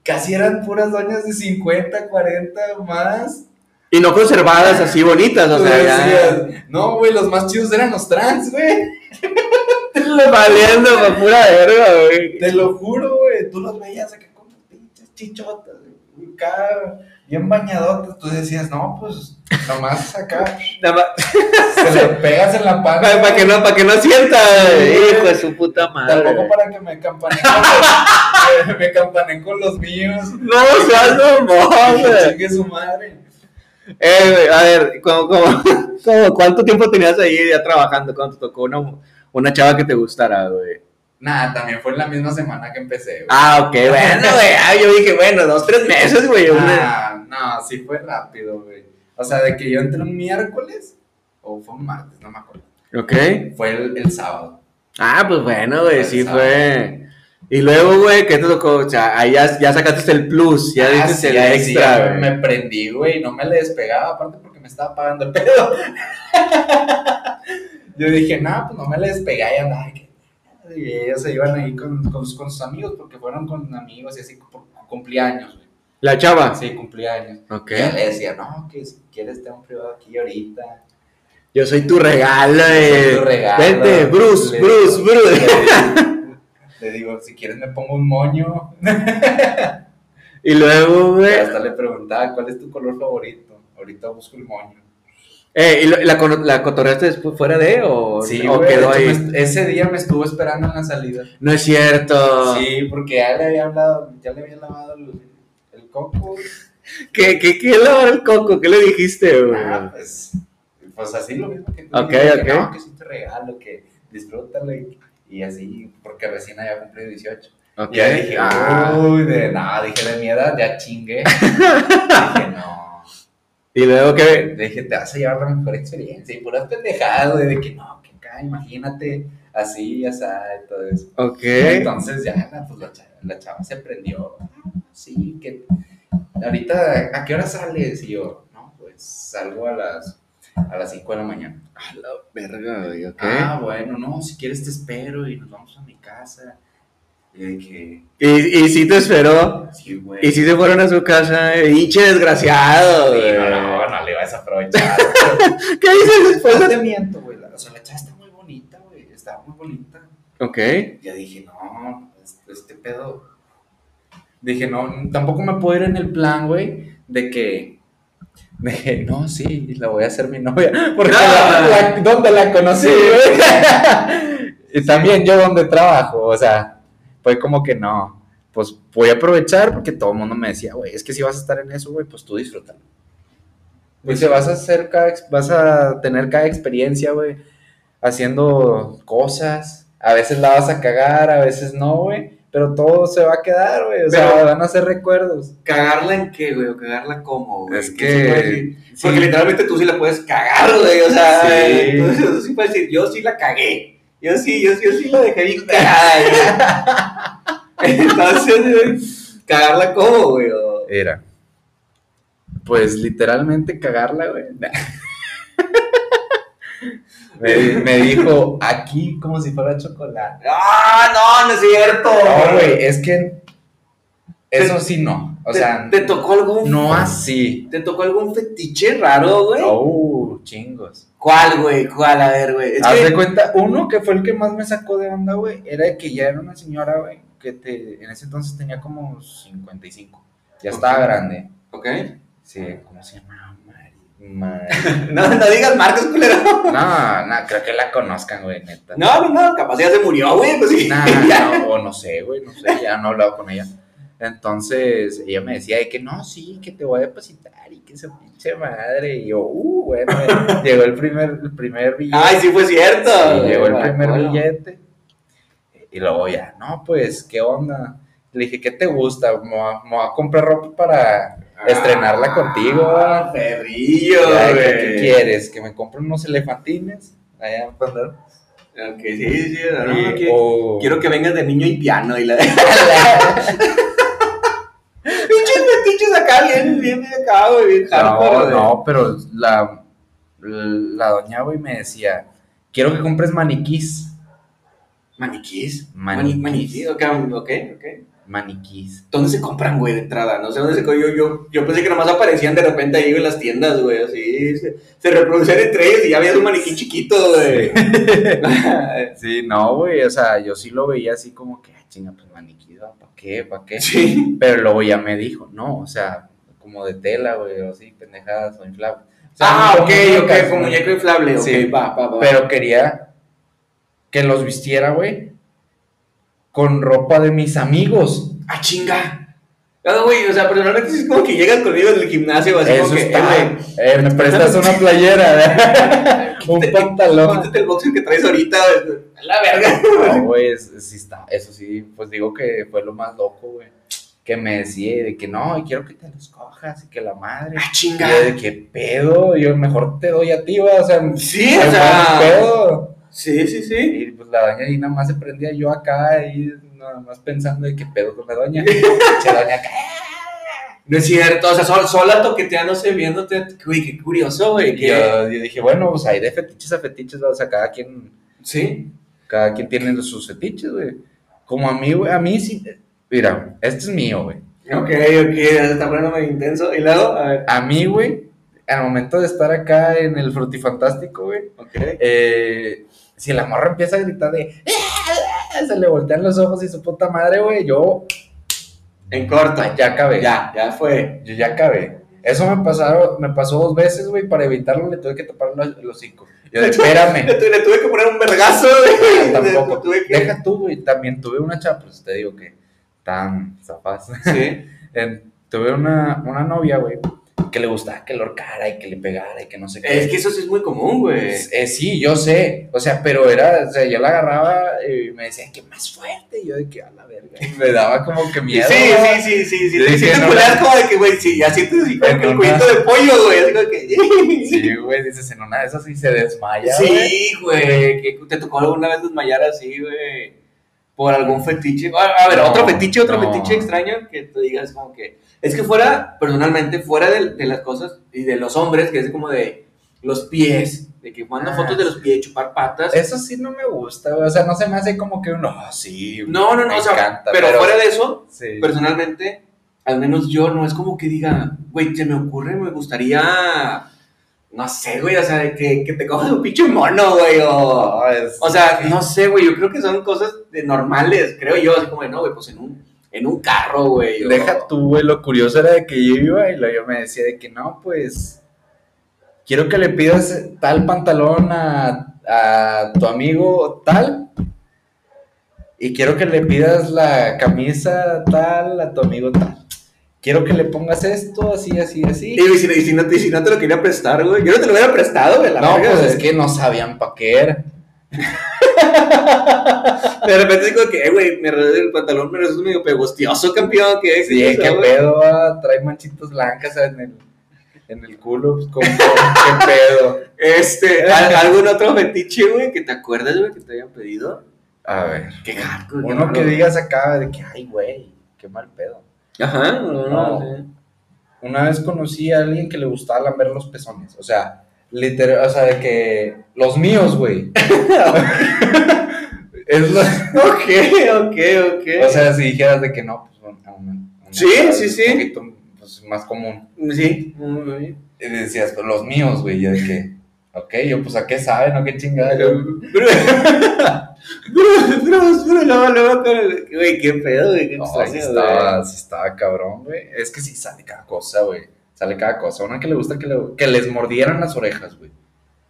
Casi eran puras doñas de 50, 40 más. Y no conservadas así bonitas, o sea, ya. no, güey, los más chidos eran los trans, güey. Valiendo pa' pura verga, güey. Te lo juro, güey. Tú los veías acá con pinches chichotas, güey. Acá, bien bañadotas. Tú decías, no, pues, nomás acá. Nada más. Se lo pegas en la panza. Para, para que no, para que no sienta, Sí. hijo de su puta madre. Tampoco para que me campanen con los, me campanen con los míos. No seas mamón, güey. chingue su madre. Eh, a ver, ¿cómo, cómo, cómo- cuánto tiempo tenías ahí ya trabajando cuando te tocó una, una chava que te gustara, güey? Nada, también fue en la misma semana que empecé, güey. Ah, ok, bueno, güey. Ah, yo dije, bueno, dos, tres meses, güey. Ah, no, sí fue rápido, güey. O sea, de que yo entré un miércoles o fue un martes, no me acuerdo. Ok. Fue el, el sábado. Ah, pues bueno, güey, sí Sábado. fue. Y luego, güey, ¿qué te tocó? O sea, ahí ya, ya sacaste el plus, ya Ah, dices sí, el sí, extra, ya güey. me prendí, güey, no me le despegaba, aparte porque me estaba pagando el pedo. Yo dije, no, pues no me le despegaba y andaba, y ellos se iban ahí con, con, sus- con sus amigos, porque fueron con amigos y así, por cumpleaños, güey. La chava. Sí, cumpleaños. Ok. Y le decía, no, que si quieres te un privado aquí ahorita. Yo soy tu regalo, Soy eh. tu regalo. Vente, Bruce, Le- Bruce, Le Bruce. digo, le digo, si quieres me pongo un moño. Y luego, güey. Hasta le preguntaba, ¿cuál es tu color favorito? Ahorita busco el moño. Eh, ¿Y la, la cotorreaste después fuera de o, Sí, o quedó de ahí? me- ese día me estuvo esperando en la salida. No es cierto. Sí, porque ya le había hablado, ya le había lavado el, el coco. ¿Qué, qué, qué lavar el coco? ¿Qué le dijiste, güey? Ah, pues, pues así lo mismo que tú. Ok, dijiste, ok. Que, no, que sí te regalo, que disfrútalo y, y así, porque recién había cumplido 18. ok. Y ya dije, Ah. uy, de nada, dije de mi edad, ya chingué. dije, no. Y luego que. Dije, te vas a llevar la mejor experiencia y puras pendejadas, de que no, que acá, imagínate, así, ya sabes, todo eso. Ok. Entonces ya, la- pues la chava, la chava se prendió. "Ah, Sí, que ahorita, ¿a qué hora sales? Y yo, no, pues salgo a las a las 5 de la mañana. A la verga, güey, ok. Ah, bueno, no, si quieres te espero y nos vamos a mi casa. Y dije, Y, sí te esperó. sí, güey. Y sí se fueron a su casa. eh, Hinche desgraciado, Sí, güey. no, no, no le vas a aprovechar. ¿Qué dices después? no te miento, güey. O sea, la chava está muy bonita, güey. Está muy bonita. Ok. Ya dije, no, este, este pedo. Dije, no, tampoco me puedo ir en el plan, güey, de que. Que, no, sí, la voy a hacer mi novia. Porque Ah. la, la- ¿dónde la conocí, güey? y también yo donde trabajo, o sea, fue como que no. Pues voy a aprovechar porque todo el mundo me decía, güey, es que si vas a estar en eso, güey, pues tú disfrútalo. Dice, vas a hacer cada, vas a tener cada experiencia, güey, haciendo cosas. A veces la vas a cagar, a veces no, güey. Pero todo se va a quedar, güey. O sea, Pero- van a ser recuerdos. ¿Cagarla en qué, güey? ¿O cagarla cómo, güey? Es ¿Qué que- sí. Porque literalmente tú sí la puedes cagar, güey. O sea, Sí. entonces tú sí puedes decir, yo sí la cagué. Yo sí, yo, sí- yo sí la dejé bien cagada. Entonces, cagarla como, güey. Era. Pues literalmente cagarla, güey. me, me dijo aquí como si fuera chocolate. ¡Ah, no, no es cierto! No, güey, es que eso sí no. O ¿Te- sea, ¿Te, tocó algún no así. ¿Te tocó algún fetiche raro, güey? Oh, chingos. ¿Cuál, güey? ¿Cuál? A ver, güey. Haz que- de cuenta, uno que fue el que más me sacó de onda, güey, era que ya era una señora, güey, que te, en ese entonces tenía como 55. Ya estaba grande. Ok. Sí, ¿cómo se llama? Mari. Mari. No, no digas marcas, culero. No, no, creo que la conozcan, güey, neta. No, no, no, capaz ya se murió, güey. Pues sí. Nah, no, o no sé, güey, no sé, ya no he hablado con ella. Entonces, ella me decía de que no, sí, que te voy a depositar y que esa pinche madre. Y yo, uh, bueno, eh, llegó el primer, el primer billete. Ay, sí fue cierto. Sí, llegó el me primer billete. Y luego ya, no, pues, ¿qué onda? Le dije, ¿qué te gusta? Me voy a, me voy a comprar ropa para estrenarla contigo. Ah, perrillo, ¿qué, quieres? ¿Que me compre unos elefantines? Allá en Pandora. Ok, sí, sí, no, no, Y- que- o- Quiero que vengas de niño y piano y la. Bien, bien, bien acá, güey, bien hardcore, No, pero la, la doña, güey, me decía, quiero que compres maniquís. ¿Maniquís? Maniquís. Mani- Maniquís, ok, ok, ok. Maniquís. ¿Dónde se compran, güey, de entrada? No sé dónde se yo, yo, yo pensé que nomás aparecían de repente ahí en las tiendas, güey, así. Se, se reproducían entre ellos y ya había un maniquí chiquito, güey. Sí, no, güey, o sea, yo sí lo veía así como que, ah, chinga, pues maniquí, ¿para qué? ¿Para qué? sí. Pero luego ya me dijo, no, o sea, como de tela, güey, o así, pendejadas o inflables. O sea, Ah, como ok, ok, con ¿no? muñeco inflable, ok, Sí. va, va, va. Pero quería que los vistiera, güey, con ropa de mis amigos. ¡Ah, chinga! No, güey, o sea, personalmente es como que llegas conmigo en el gimnasio, así Eso como que, está, eh, eh, me prestas una playera, un quítate- pantalón. Quítate el boxer que traes ahorita, a la verga. No, güey, sí está, eso sí, pues digo que fue lo más loco, güey. Que me decía de que no, y quiero que te los cojas y que la madre. ¡Ah, chinga! de que pedo, yo mejor te doy a ti, güey, o sea, Sí, o sea, pedo. Sí, sí, sí. Y pues la doña ahí nada más se prendía yo acá y nada más pensando de qué pedo con la doña. Che, doña acá. No es cierto, o sea, sol- sola toqueteándose, viéndote, güey, qué curioso, güey, que... yo, yo dije, bueno, pues hay de fetiches a fetiches, o sea, cada quien, Sí. cada quien tiene sus fetiches, güey. Como a mí, güey, a mí sí, mira, este es mío, güey. Ok, ok, está poniendo muy intenso. Y luego, a ver. A mí, güey, al momento de estar acá en el frutifantástico, güey, Ok. eh, si la morra empieza a gritar de, "Ah, ah", se le voltean los ojos y su puta madre, güey, yo En corto. Ya acabé. Ya, ya fue. Yo ya acabé. Eso me pasaron, me pasó dos veces, güey, para evitarlo le tuve que tapar los, cinco. Yo, Le espérame. tuve, le tuve que poner un vergazo, güey. Tampoco. Tuve que- Deja tú, güey, también tuve una chapa, pues te digo que tan zafas. Sí. Tuve una, una novia, güey, que le gustaba que lo horcara y que le pegara y que no sé qué. Es que eso sí es muy común, güey. Eh, sí, yo sé, o sea, pero era, o sea, yo la agarraba y me decía que más fuerte, y yo de que a la verga, y me daba como que miedo. sí, sí, sí, sí. Sí, te no. como de que, güey, sí, ya sientes así como que el No, cuellito de pollo, güey. Que. Sí, güey, dices, en una de esas sí se desmaya, güey. Sí, güey. Te tocó alguna vez desmayar así, güey. Por algún fetiche. A, ver, otro fetiche, otro no. fetiche extraño que te digas como que. Es que fuera, personalmente, fuera de, de las cosas y de los hombres, que es como de los pies, de que manda Ah, fotos de los pies, chupar patas. Eso sí no me gusta, o sea, no se me hace como que uno, "Ah, sí, No, no, no, me o sea, encanta", pero, fuera de eso, sí. personalmente, al menos yo no es como que diga, güey, se me ocurre, me gustaría, no sé, güey, o sea, que, que te cojas un pinche mono, güey, o, sea, no sé, güey, yo creo que son cosas de normales, creo yo, así como de, no, güey, pues en un, en un carro, güey. Deja tú, güey, lo curioso era de que yo iba y luego yo me decía de que no, pues quiero que le pidas tal pantalón a, a tu amigo tal y quiero que le pidas la camisa tal a tu amigo tal. Quiero que le pongas esto, así, así, así. Y si, y si no, te- y si no te lo quería prestar, güey, yo no te lo hubiera prestado, güey, la No, verga, pues güey. es que no sabían pa' qué era. De repente digo que, eh, güey, me regalé el pantalón, pero eso es medio pegostioso, campeón, que Sí, es qué pedo, ah, trae manchitas blancas en el, en el culo, pues, ¿cómo, qué pedo. Este, ¿al- ¿algún otro fetiche, güey, que te acuerdas, güey, que te hayan pedido? A ver, Qué hardcore, uno que digas acá de que, ay, güey, qué mal pedo. Ajá, no, No. sí. Una vez conocí a alguien que le gustaba lamber los pezones, o sea, literal, o sea, de que los míos, güey. es lo, Ok, ok, ok. o sea, si dijeras de que no, pues una- Sí, sí, sí. Un poquito pues, más común. sí. Y decías, pues los míos, güey, yo de que, ok, yo pues a qué saben, o qué chingada. yo- Pero, pero, pero, pero, luego, luego, con el- güey, qué pedo, güey, qué No, extraño, sí güey. estaba, sí estaba cabrón, güey. Es que sí sale cada cosa, güey. Sale cada cosa. Una que le gusta que, le- que les mordieran las orejas, güey.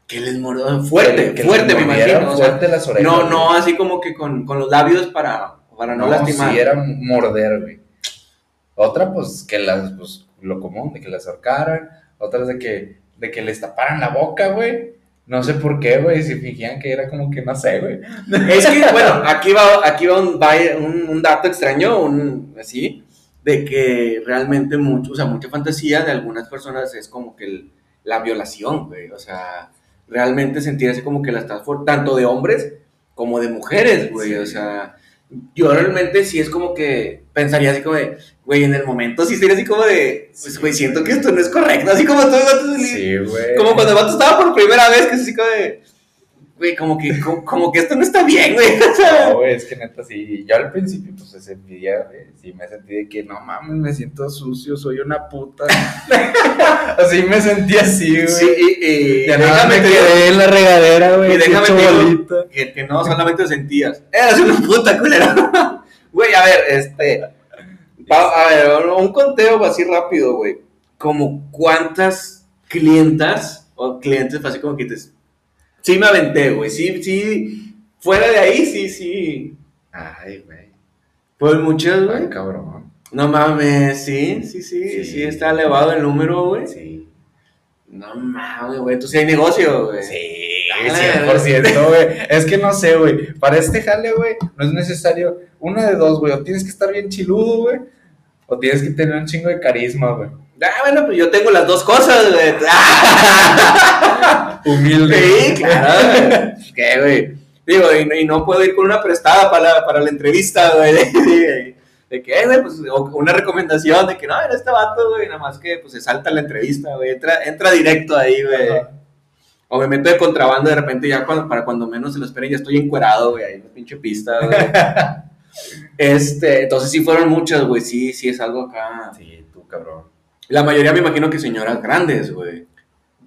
Que les mordió, fuerte, Que les fuerte, me imagino. o sea, fuerte las orejas. no, güey. no, así como que con, con los labios para, para no, lastimar. Sí, era morder, güey. Otra, pues, que las, pues, lo común, de que las ahorcaran. Otras de que, de que les taparan la boca, güey. No sé por qué, güey, si fingían que era como que, no sé, güey. Es que, bueno, aquí va, aquí va un, un, un dato extraño, un, así, de que realmente mucho, o sea, mucha fantasía de algunas personas es como que el- la violación, güey, o sea, realmente sentir así como que la estás, tanto de hombres como de mujeres, güey, Sí. o sea, yo realmente sí es como que pensaría así como de, güey, en el momento sí sería así como de, pues, güey, siento que esto no es correcto, así como todo el vato se- Sí, güey. como cuando el vato estaba por primera vez, que es así como de, güey, como que, como, como que esto no está bien, güey, No, güey, es que neta, sí. Yo al principio, pues, se sentía, güey. Sí, me sentí de que, no mames, me siento sucio, soy una puta. así me sentí así, güey. Sí, y, y Ya déjame me quedé en la regadera, güey. Y déjame te que, que no solamente sentías, eras una puta culera. Güey, a ver, este, a ver, un conteo así rápido, güey. Como cuántas clientas o clientes, así como que te... Sí me aventé, güey, sí, sí, fuera de ahí, sí, sí. Ay, güey. Pues muchas, Ay, güey. cabrón. No mames, sí, sí, sí, sí, Sí. está elevado el número, güey. Sí. No mames, güey, sí hay negocio, güey. Sí, Dale, 100%, güey. Es que no sé, güey. Para este jale, güey, no es necesario. Una de dos, güey. O tienes que estar bien chiludo, güey. O tienes que tener un chingo de carisma, güey. Ah, bueno, pues yo tengo las dos cosas, güey. Humilde. Sí, claro. ¿Qué, güey? Digo, y, no- y no puedo ir con una prestada para la, para la entrevista, güey. De, de- que, güey, pues, una recomendación de que no, era este vato, güey, nada más que, pues, se salta la entrevista, güey. Entra, entra directo ahí, güey. Ajá. O me meto de contrabando de repente, ya cuando, para cuando menos se lo esperen, ya estoy encuerado, güey, ahí en la pinche pista, güey. Este, entonces sí fueron muchas, güey, sí, sí es algo acá. Sí, tú, cabrón. La mayoría me imagino que señoras grandes, güey.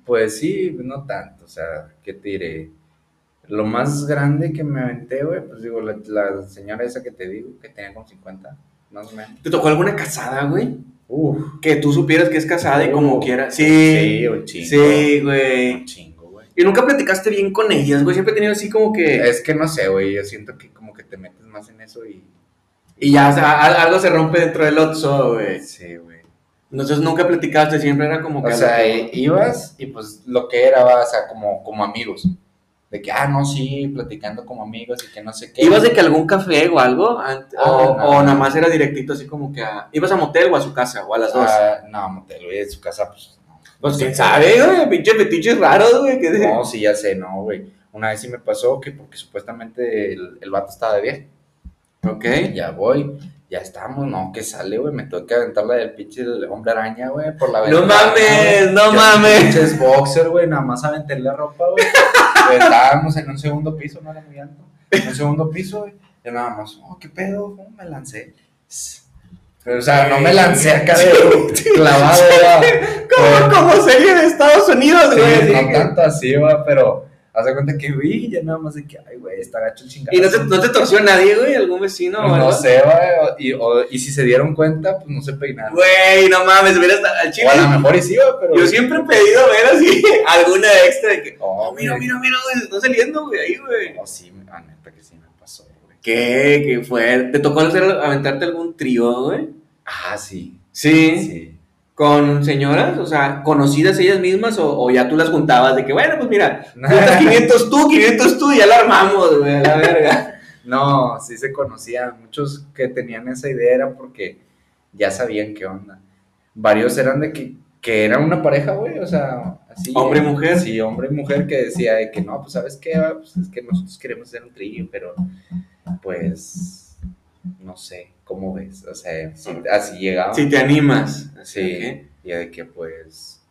Pues sí, no tanto, o sea, ¿qué te diré? Lo más grande que me aventé, güey, pues digo, la, la señora esa que te digo, que tenía como 50, más o menos. ¿Te tocó alguna casada, güey? Uf. Que tú supieras que es casada y como quiera. Sí, Sí. un chingo. Sí, güey. Un chingo, güey. Y nunca platicaste bien con ellas, güey. Siempre he tenido así como que. Es que no sé, güey. Yo siento que como que te metes más en eso y. Y ya, o sea, al- algo se rompe dentro del Otso, güey. Sí, güey. Entonces nunca platicaste, siempre era como que. O sea, i- ibas y pues lo que era, o sea, como, como amigos. De que, ah, no, sí, platicando como amigos y que no sé qué. ¿Ibas de que algún café o algo? Ah, o, no. o nada más era directito así como que a... ¿Ibas a motel o a su casa? O a las dos. Ah, no, motel, güey, en su casa, pues. No. pues quién sabe, güey. Pinches fetiches raros, güey. que- No, sí, ya sé, no, güey. Una vez sí me pasó que porque supuestamente el, el vato estaba de viaje. Ok. Ya voy, ya estamos, no, que sale, güey. Me tengo que aventar la del pinche hombre araña, güey, por la No ventana, mames, güey. no Yo, mames. Pinches boxer, güey, nada más aventé la ropa, güey. Pues, Estábamos en un segundo piso, no era muy alto. En un segundo piso, güey. Yo nada más, oh, qué pedo, ¿cómo me lancé? Pero, o sea, no me lancé acá de clavado, güey. Como, como serie de Estados Unidos, güey. no tanto así, va, pero haz de cuenta que vi ya nada más de que, ay, güey, está gacho el chingado. ¿Y no te, no te torció nadie, güey? ¿Algún vecino o No, sé, va, y, o- y si se dieron cuenta, pues no se peinaron. Güey, no mames, hubiera estado al chile. O a lo mejor y sí, va, pero. Yo siempre he pedido ver así alguna extra de que, Oh, mira, güey. mira, mira, güey, se está saliendo, güey, ahí, güey. No, sí, ah, neta que sí me pasó, güey. ¿Qué? ¿Qué fue? ¿Te tocó hacer, aventarte algún trío, güey? Ah, sí. Sí. Sí. ¿Con señoras? O sea, ¿conocidas ellas mismas o, o ya tú las juntabas de que, bueno, pues mira, juntas 500 tú, 500 tú y ya la armamos, güey, a la verga? No, sí se conocían. Muchos que tenían esa idea era porque ya sabían qué onda. Varios eran de que, que era una pareja, güey, o sea, así. ¿Hombre y mujer? Sí, hombre y mujer que decía de que no, pues sabes qué, va? pues es que nosotros queremos hacer un trío, pero pues no sé, ¿cómo ves? O sea, si- así llegaba. Si te animas. Sí, Ok. y de que pues.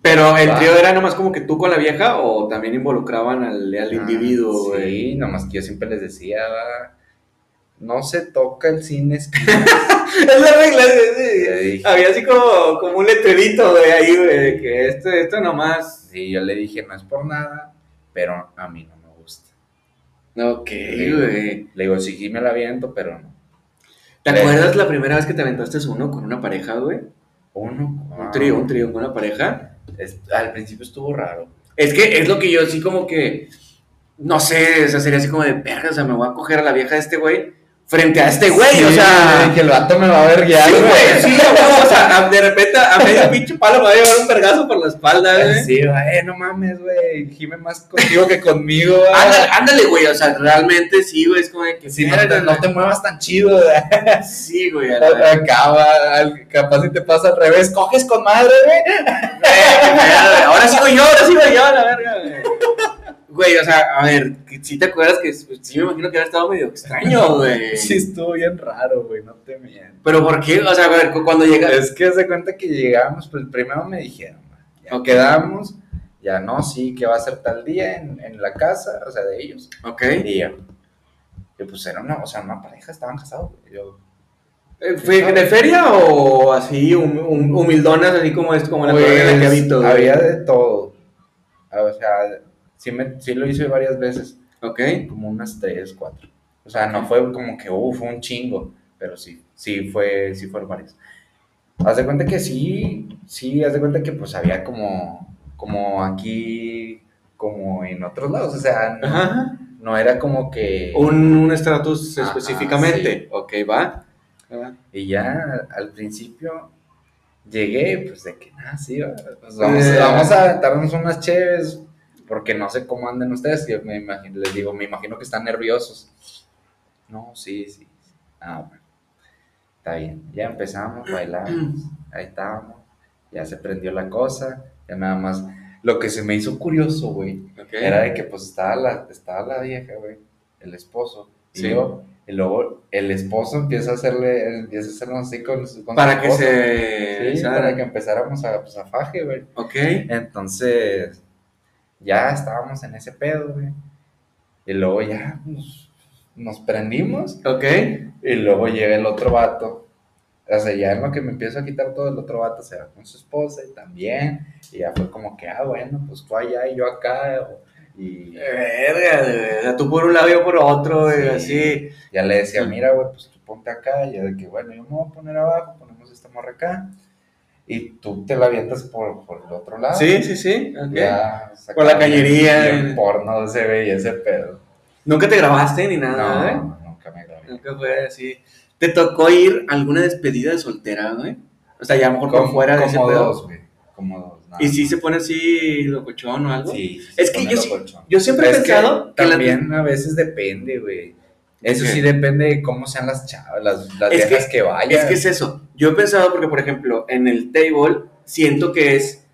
Pero el Va. trío era nomás como que tú con la vieja o también involucraban al, al individuo, Ah, güey. Sí, nomás que yo siempre les decía, va, no se toca el cine Es la regla. sí, sí. Había así como, como un letrerito, güey, ahí, güey, de que esto, esto nomás. Sí, yo le dije, no es por nada, pero a mí no me gusta. Ok, güey. Le digo, sí, sí me la aviento, pero no. ¿Te acuerdas la primera vez que te aventaste uno con una pareja, güey? Uno. Un trío, un trío con una pareja. Es- al principio estuvo raro. Es que es lo que yo así como que, no sé, o sea, sería así como de, verga, o sea, me voy a coger a la vieja de este güey frente a este güey, Sí, o sea... Que el vato me va a ver ya, Sí, güey, sí, o sea, de repente a medio pinche palo me va a llevar un vergazo por la espalda, güey. Sí, eh, no mames, güey. Gime más contigo que conmigo, va. Ándale, ándale, güey, o sea, realmente sí, güey, es como de que... Si no te, no te muevas tan chido, güey. Sí, güey. Acaba, capaz si te pasa al revés, coges con madre, güey. Ahora sigo yo, ahora sigo yo, la verga, güey. Güey, o sea, a ver, si te acuerdas que sí me imagino que había estado medio extraño, güey. Sí, estuvo bien raro, güey, no te miento. Pero ¿por qué? O sea, a ver, cu- cuando llega... Es que se cuenta que llegamos, pues primero me dijeron, ya quedamos, ya no, sí, que va a ser tal día en, en la casa, o sea, de ellos. Ok. Y yo, pues era una, o sea, una pareja, estaban casados, güey. Yo, Eh, ¿Fue de feria o así, hum- hum- humildonas, así como es como la pues, que habito? había de todo. O sea, sí, me, sí lo hice varias veces, Ok. como unas tres, cuatro. O sea, no fue como que, uh, fue un chingo, pero sí, sí fue, sí fueron varias. Haz de cuenta que sí, sí, haz de cuenta que pues había como, como aquí, como en otros lados, o sea, no, Ajá. no era como que... Un un estatus Ajá, específicamente. Ok, va. Y ya al principio llegué, pues de que nada, sí, pues, vamos, Eh. vamos a aventarnos unas chéves, porque no sé cómo anden ustedes, yo me imagino, les digo, me imagino que están nerviosos. No, sí, sí. Ah, bueno. Está bien, ya empezamos, bailamos, ahí estábamos, ya se prendió la cosa, ya nada más. Lo que se me hizo curioso, güey, Ok. era de que pues estaba la, estaba la vieja, güey, el esposo, y Sí. yo, y luego el esposo empieza a hacerle, empieza a hacernos así con, con Para que se... Sí, para que empezáramos a, pues, a faje, güey. Ok. Entonces, ya estábamos en ese pedo, güey. Y luego ya nos, nos prendimos, Ok. y luego llega el otro vato. O sea, ya en lo que me empiezo a quitar todo, el otro vato se va con su esposa y también. Y ya fue como que, ah, bueno, pues tú allá y yo acá. y Verga, tú por un lado y yo por otro, Sí. así. ya le decía, mira, güey, pues tú ponte acá, y ya de que, bueno, yo me voy a poner abajo, ponemos esta morra acá, y tú te la avientas por, por el otro lado. Sí, sí, sí. ok. Ya, Por la cañería. En porno se veía ese pedo. Nunca te grabaste ni nada, ¿eh? No, nunca me grabé. Nunca fue así. ¿Te tocó ir a alguna despedida de soltera, güey? O sea, ya a lo mejor por Como, fuera de ese pedo. dos, güey. Como dos. nada ¿Y si se pone así locochón o algo? Sí, sí, Es que yo. Yo siempre he que pensado que, la- también a veces depende, güey. Eso sí depende de cómo sean las chavas, las, las Es que- viejas que, vayan. Es que es eso. Yo he pensado porque, por ejemplo, en el table siento que es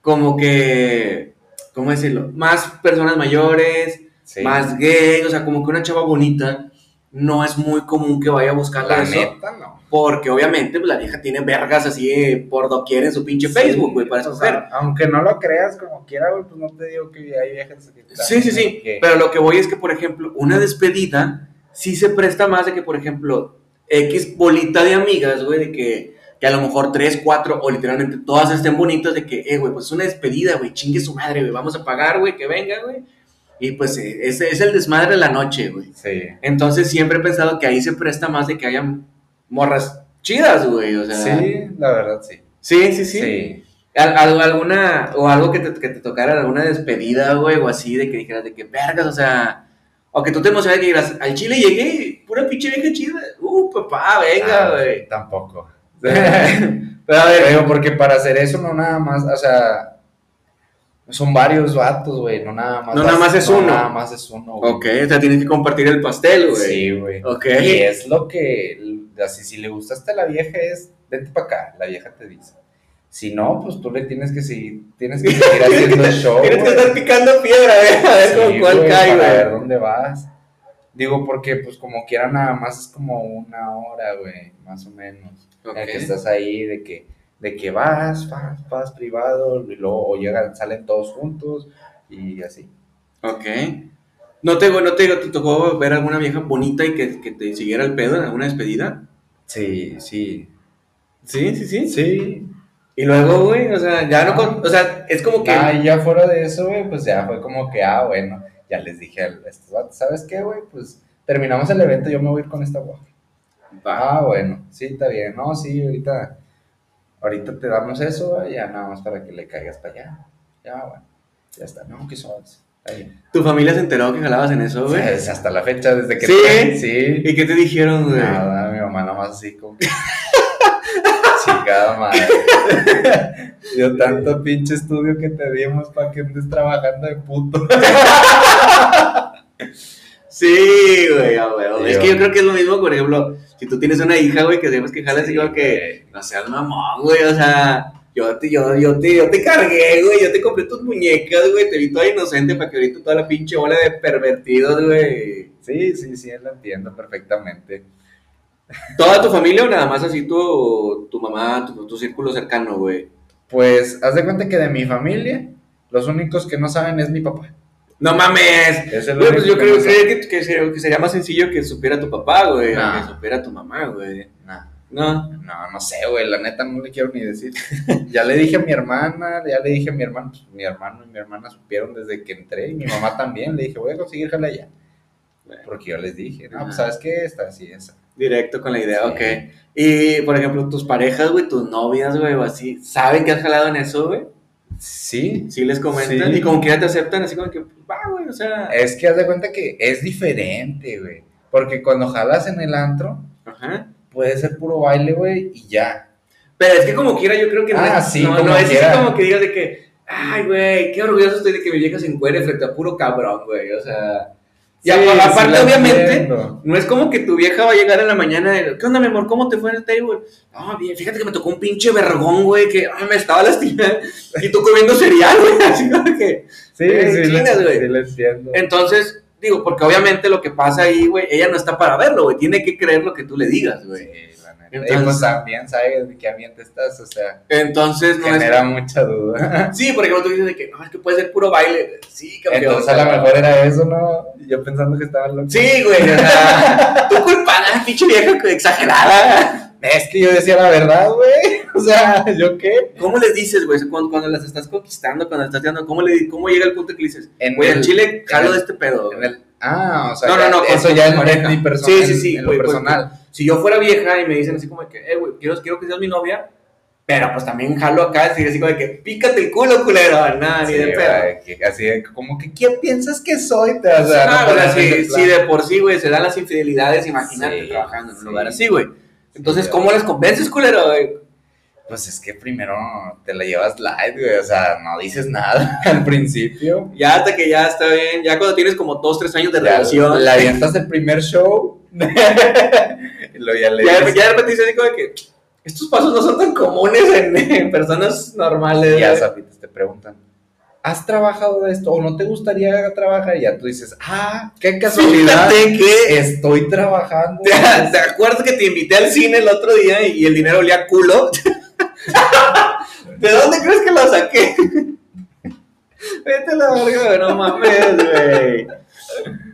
como que, ¿cómo decirlo? Más personas mayores, Sí. más gay, o sea, como que una chava bonita no es muy común que vaya buscando La eso. neta, no. Porque obviamente pues, la vieja tiene vergas así por doquier en su pinche Facebook, güey, para o escoger. sea, aunque no lo creas como quiera, güey, pues no te digo que hay viejas que están- Sí, sí, sí. que- Pero lo que voy es que, por ejemplo, una despedida sí se presta más de que, por ejemplo, X bolita de amigas, güey, de que, que a lo mejor tres, cuatro o literalmente todas estén bonitas, de que, eh, güey, pues es una despedida, güey, chingue su madre, güey, vamos a pagar, güey, que venga, güey. Y pues eh, ese es el desmadre de la noche, güey. Sí. Entonces siempre he pensado que ahí se presta más de que haya morras chidas, güey, o sea. Sí, la verdad, sí. Sí, sí, sí. Sí. Al- alguna, o algo que te, que te tocara, alguna despedida, güey, o así, de que dijeras de que vergas, o sea, o que tú te emocionas que dijeras, al Chile llegué, pura pinche vieja chida, uh, papá, venga, Ah, güey. Tampoco. Pero a ver, digo, porque para hacer eso no nada más, o sea, son varios vatos, güey, no nada más. No nada más es no uno. nada más es uno, güey. ok, o sea, tienes que compartir el pastel, güey. Sí, güey. Ok. Y es lo que, así, si le gustaste a la vieja es, vente para acá, la vieja te dice. Si no, pues tú le tienes que seguir, tienes que seguir haciendo el show, Tienes que güey. estar picando piedra, güey, a ver Sí, con cuál güey, cae, para ver güey. dónde vas. Digo, porque pues como quiera nada más es como una hora, güey, más o menos. En el que estás ahí de que, de que vas, vas, vas privado, y luego o llegan, salen todos juntos y así. Ok. ¿No te, no te, te tocó ver alguna vieja bonita y que, que te siguiera el pedo en alguna despedida? Sí, sí. Sí, sí, sí. Sí. Y luego, güey, o sea, ya no, con- o sea, es como que... Ah, y ya fuera de eso, güey, pues ya fue como que, ah, bueno, ya les dije a estos ¿sabes qué, güey? Pues terminamos el evento, yo me voy a ir con esta guaja. Ah, bueno, sí, está bien. No, sí, ahorita, ahorita te damos eso, güey, ya nada más para que le caigas para allá. Ya, bueno, ya está. No, que son. ¿Tu familia se enteró que jalabas en eso, güey? Hasta la fecha, desde que. ¿Sí? Sí. ¿Y qué te dijeron, güey? Nada, mi mamá nada más así como. que- Chingada madre. Yo tanto pinche estudio que te dimos para que andes trabajando de puto. Sí, güey, a huevo. Es que yo creo que es lo mismo, por ejemplo, si tú tienes una hija, güey, que sabes que jalas Sí, y como que, no seas mamón, güey, o sea, yo te, yo, yo te, yo te cargué, güey, yo te compré tus muñecas, güey, te vi toda inocente para que ahorita toda la pinche bola de pervertidos, güey. Sí, sí, sí, lo entiendo perfectamente. ¿Toda tu familia o nada más así tu, tu mamá, tu, tu círculo cercano, güey? Pues, haz de cuenta que de mi familia, los únicos que no saben es mi papá. ¡No mames! Es Güey, pues yo creo, no que, que sería, que sería más sencillo que supiera tu papá, güey, que supiera tu mamá, güey. Nah. No. No, no sé, güey, la neta no le quiero ni decir. ya le dije a mi hermana, ya le dije a mi hermano, pues mi hermano y mi hermana supieron desde que entré y mi mamá también. Le dije, voy a conseguir jala ya. Porque yo les dije, no, pues sabes qué, está así, esa. Directo con la idea, Sí. ok. Y, por ejemplo, tus parejas, güey, tus novias, güey, o así, ¿saben que has jalado en eso, güey? Sí, Sí les comentan Sí. y como que ya te aceptan, así como que, va, güey, o sea... es que haz de cuenta que es diferente, güey. Porque cuando jalas en el antro, Ajá. puede ser puro baile, güey, y ya. Pero es que como quiera, yo creo que no, Ah, sí, no, como no es así como que digas de que, ay, güey, qué orgulloso estoy de que mi vieja se encuere frente a puro cabrón, güey, o sea... Y Sí, apa- sí aparte, la obviamente, entiendo. no es como que tu vieja va a llegar en la mañana y, ¿qué onda, mi amor? ¿Cómo te fue en el table? No, bien, fíjate que me tocó un pinche vergón, güey, que ay, me estaba lastimando. Y tú comiendo cereal, güey, así como que... Sí, Eh, sí, güey. sí, entiendo. Entonces, digo, porque obviamente lo que pasa ahí, güey, ella no está para verlo, güey, tiene que creer lo que tú le digas, güey. Entonces- y pues también sabes de qué ambiente estás, o sea, Entonces, no genera mucha duda. es... Sí, por ejemplo, tú dices de que, no, es que puede ser puro baile. Sí, campeón. Entonces a lo mejor era eso, ¿no? Y Yo pensando que estaban locos. Sí, güey, o sea, tú culpada, pinche vieja exagerada. Es que yo decía la verdad, güey. O sea, ¿yo qué? ¿Cómo les dices, güey, cuando, cuando las estás conquistando, cuando las estás dando, ¿cómo, le, cómo llega el punto que le dices, En güey, el- al chile jalo en de este pedo? en el- ah, o sea, No, no, no, eso ya en, en mi personal. Sí, sí, sí, En lo personal. Si yo fuera vieja y me dicen así como de que, eh, güey, quiero, quiero que seas mi novia, pero pues también jalo acá, así, así como de que, pícate el culo, culero. Nada, ni Sí, de pedo. así de como que, ¿quién piensas que soy? Te vas a Ah, no o sea, si, si de por sí, güey, se dan las infidelidades, imagínate Sí, trabajando en un sí. lugar así, güey. Entonces, ¿cómo les convences, culero? güey? Pues es que primero te la llevas light, güey. O sea, no dices nada al principio. Ya hasta que ya está bien, ya cuando tienes como dos, tres años de Ya relación, La avientas el primer show. luego ya le ya, ya de repente dices así como que estos pasos no son tan comunes en, en personas normales. ya sapitos te preguntan. ¿Has trabajado de esto o no te gustaría trabajar? Y ya tú dices, ah, qué casualidad. Fíjate que Estoy trabajando. ¿Te, te acuerdas que te invité al cine el otro día y, y el dinero olía culo? ¿De dónde crees que lo saqué? Vete a la verga, no mames, güey.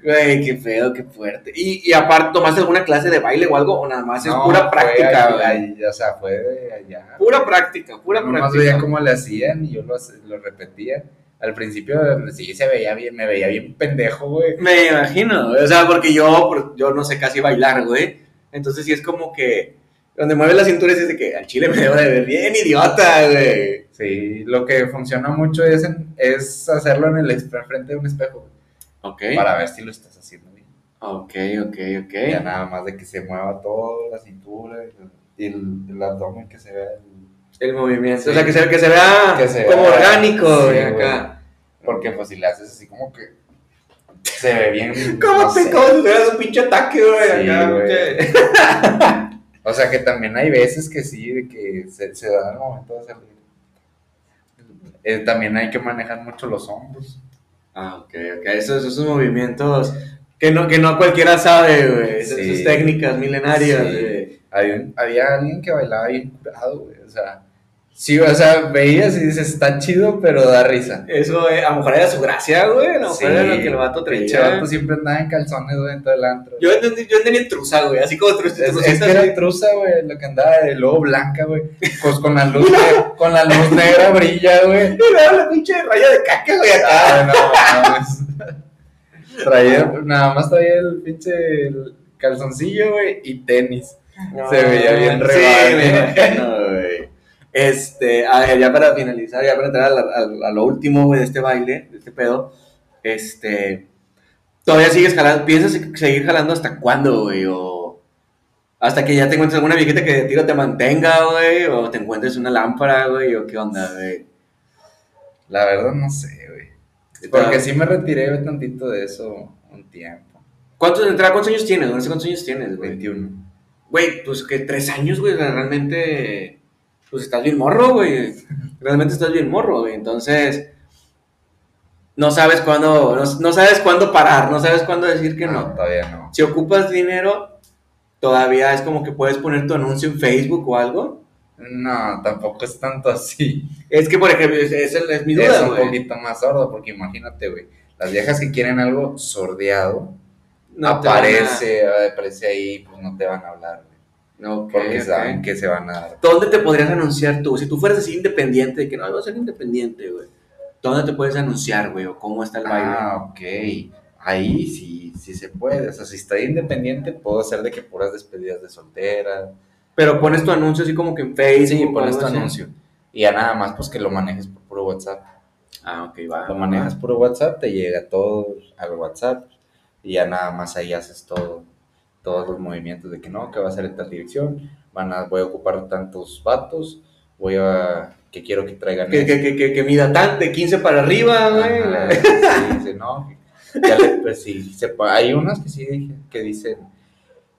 Güey, qué feo, qué fuerte. Y, y aparte, ¿tomaste alguna clase de baile o algo? ¿O nada más es No, pura práctica, ahí- güey? ahí, o sea, fue de allá. Pura práctica, pura Nomás práctica. veía cómo le hacían y yo lo, lo repetía. Al principio sí se veía bien, me veía bien pendejo, güey. Me imagino, o sea, porque yo, yo no sé casi bailar, güey. Entonces sí es como que donde mueve la cintura es de que al chile me debo de ver bien idiota, güey. Sí, lo que funciona mucho es, en- es hacerlo en el frente de un espejo Ok. para ver si lo estás haciendo bien. Ok, ok, ok. Ya nada más de que se mueva todo, la cintura y el, el abdomen que se vea. el- El movimiento. Sí. O sea, que se, que se vea Que se como vea, orgánico, sí. Porque pues si le haces así como que se ve bien. ¿Cómo no te sé. si tuvieras un pinche ataque, güey? Sí, acá, güey. que- O sea que también hay veces que sí, de que se, se da el momento de hacerlo. Eh, también hay que manejar mucho los hombros. Ah, ok, ok. Esos, esos movimientos que no, que no cualquiera sabe, güey. Esas Sí. esas técnicas milenarias, Sí. Había, un- había alguien que bailaba bien curado, güey. O sea, sí, o sea, veías y dices, está chido, pero da risa. Eso, eh, a lo mejor era su gracia, güey. A lo mejor era lo que el vato traía. vato siempre andaba en calzones, güey, en todo el antro. Yo entendí, yo entendí en truza, güey. Así como truza. Es, que era así. truza, güey, lo que andaba de lobo blanca, güey. Pues con la luz, ne- con la luz negra brilla, güey. Luego la pinche raya de caca, güey, acá. Ah, no mames. Traía, nada más traía el pinche el calzoncillo, güey, y tenis. Se veía bien Sí, me imagino, güey. Este, a ver, ya para finalizar, ya para entrar a, la- a- a lo último, güey, de este baile, de este pedo, este, todavía sigues jalando, ¿piensas seguir jalando hasta cuándo, güey? O hasta que ya te encuentres alguna viejita que de tiro te mantenga, güey, o te encuentres una lámpara, güey, o qué onda, güey. La verdad no sé, güey. Porque sí me retiré tantito de eso un tiempo. ¿Cuántos, entrada, ¿Cuántos años tienes? No sé cuántos años tienes, güey. 21. Güey, pues que tres años, güey, realmente, pues estás bien morro, güey. Realmente estás bien morro, güey. Entonces, no sabes cuándo, no, no sabes cuándo parar, no sabes cuándo decir que no. todavía no. Si ocupas dinero, todavía es como que puedes poner tu anuncio en Facebook o algo. No, tampoco es tanto así. Es que, por ejemplo, es, es, es mi es duda, un güey. poquito más sordo, porque imagínate, güey. Las viejas que quieren algo sordeado, No aparece, aparece ahí, pues no te van a hablar, güey. Ok, Porque saben que se van a dar. ¿Dónde te podrías anunciar tú? Si tú fueras así independiente, de que no, voy a ser independiente, güey. ¿Dónde te puedes anunciar, güey? ¿O cómo está el baile? Ah, ok. Ahí sí, sí se puede. O sea, si estoy independiente, puedo hacer de que puras despedidas de soltera. Pero pones tu anuncio así como que en Facebook. Sí, pones tu así. anuncio. Y ya nada más, pues que lo manejes por puro WhatsApp. Ah, ok, va. Lo manejas por WhatsApp, te llega todo al WhatsApp. Y ya nada más ahí haces todo, todos los movimientos de que no, que va a ser en tal dirección. Van a, voy a ocupar tantos vatos. Voy a, que quiero que traigan Que, que, que, que, mida tan de 15 para arriba, güey. Ajá, sí, sí, no. Ya le- pues sí, se hay unas que sí que dicen,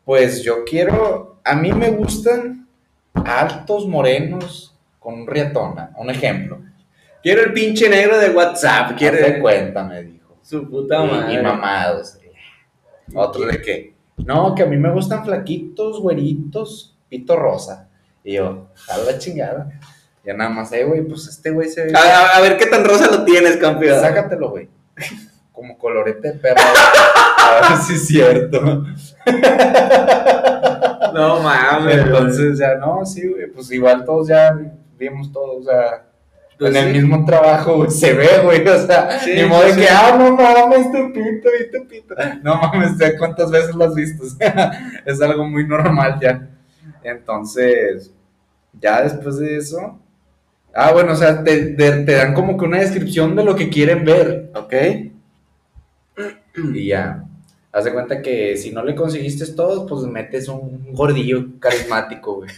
pues yo quiero, a mí me gustan altos morenos con riatona, un ejemplo. Quiero el pinche negro de WhatsApp. Quiere Quiere cuenta, me dijo. su puta Y, madre. y mamados. Otro de que, no, que a mí me gustan flaquitos, güeritos, pito rosa. Y yo, a la chingada. Ya nada más, eh, güey, pues este güey se ve. A, a- ver qué tan rosa lo tienes, campeón. Sácatelo, güey. Como colorete de perro. A ver si es cierto. No mames. Entonces, ya no, sí, güey. Pues igual todos ya vimos todo, o sea, en el mismo trabajo, güey, se ve, güey, o sea, Sí, ni modo de sí, que, ah, no mames, tu pito, y tu pito. No mames, ya cuántas veces lo has visto, o sea, es algo muy normal ya. Entonces, ya después de eso, ah, bueno, o sea, te, te- te dan como que una descripción de lo que quieren ver. Ok. Y ya. Haz de cuenta que si no le conseguiste todos, pues metes un gordillo carismático, güey.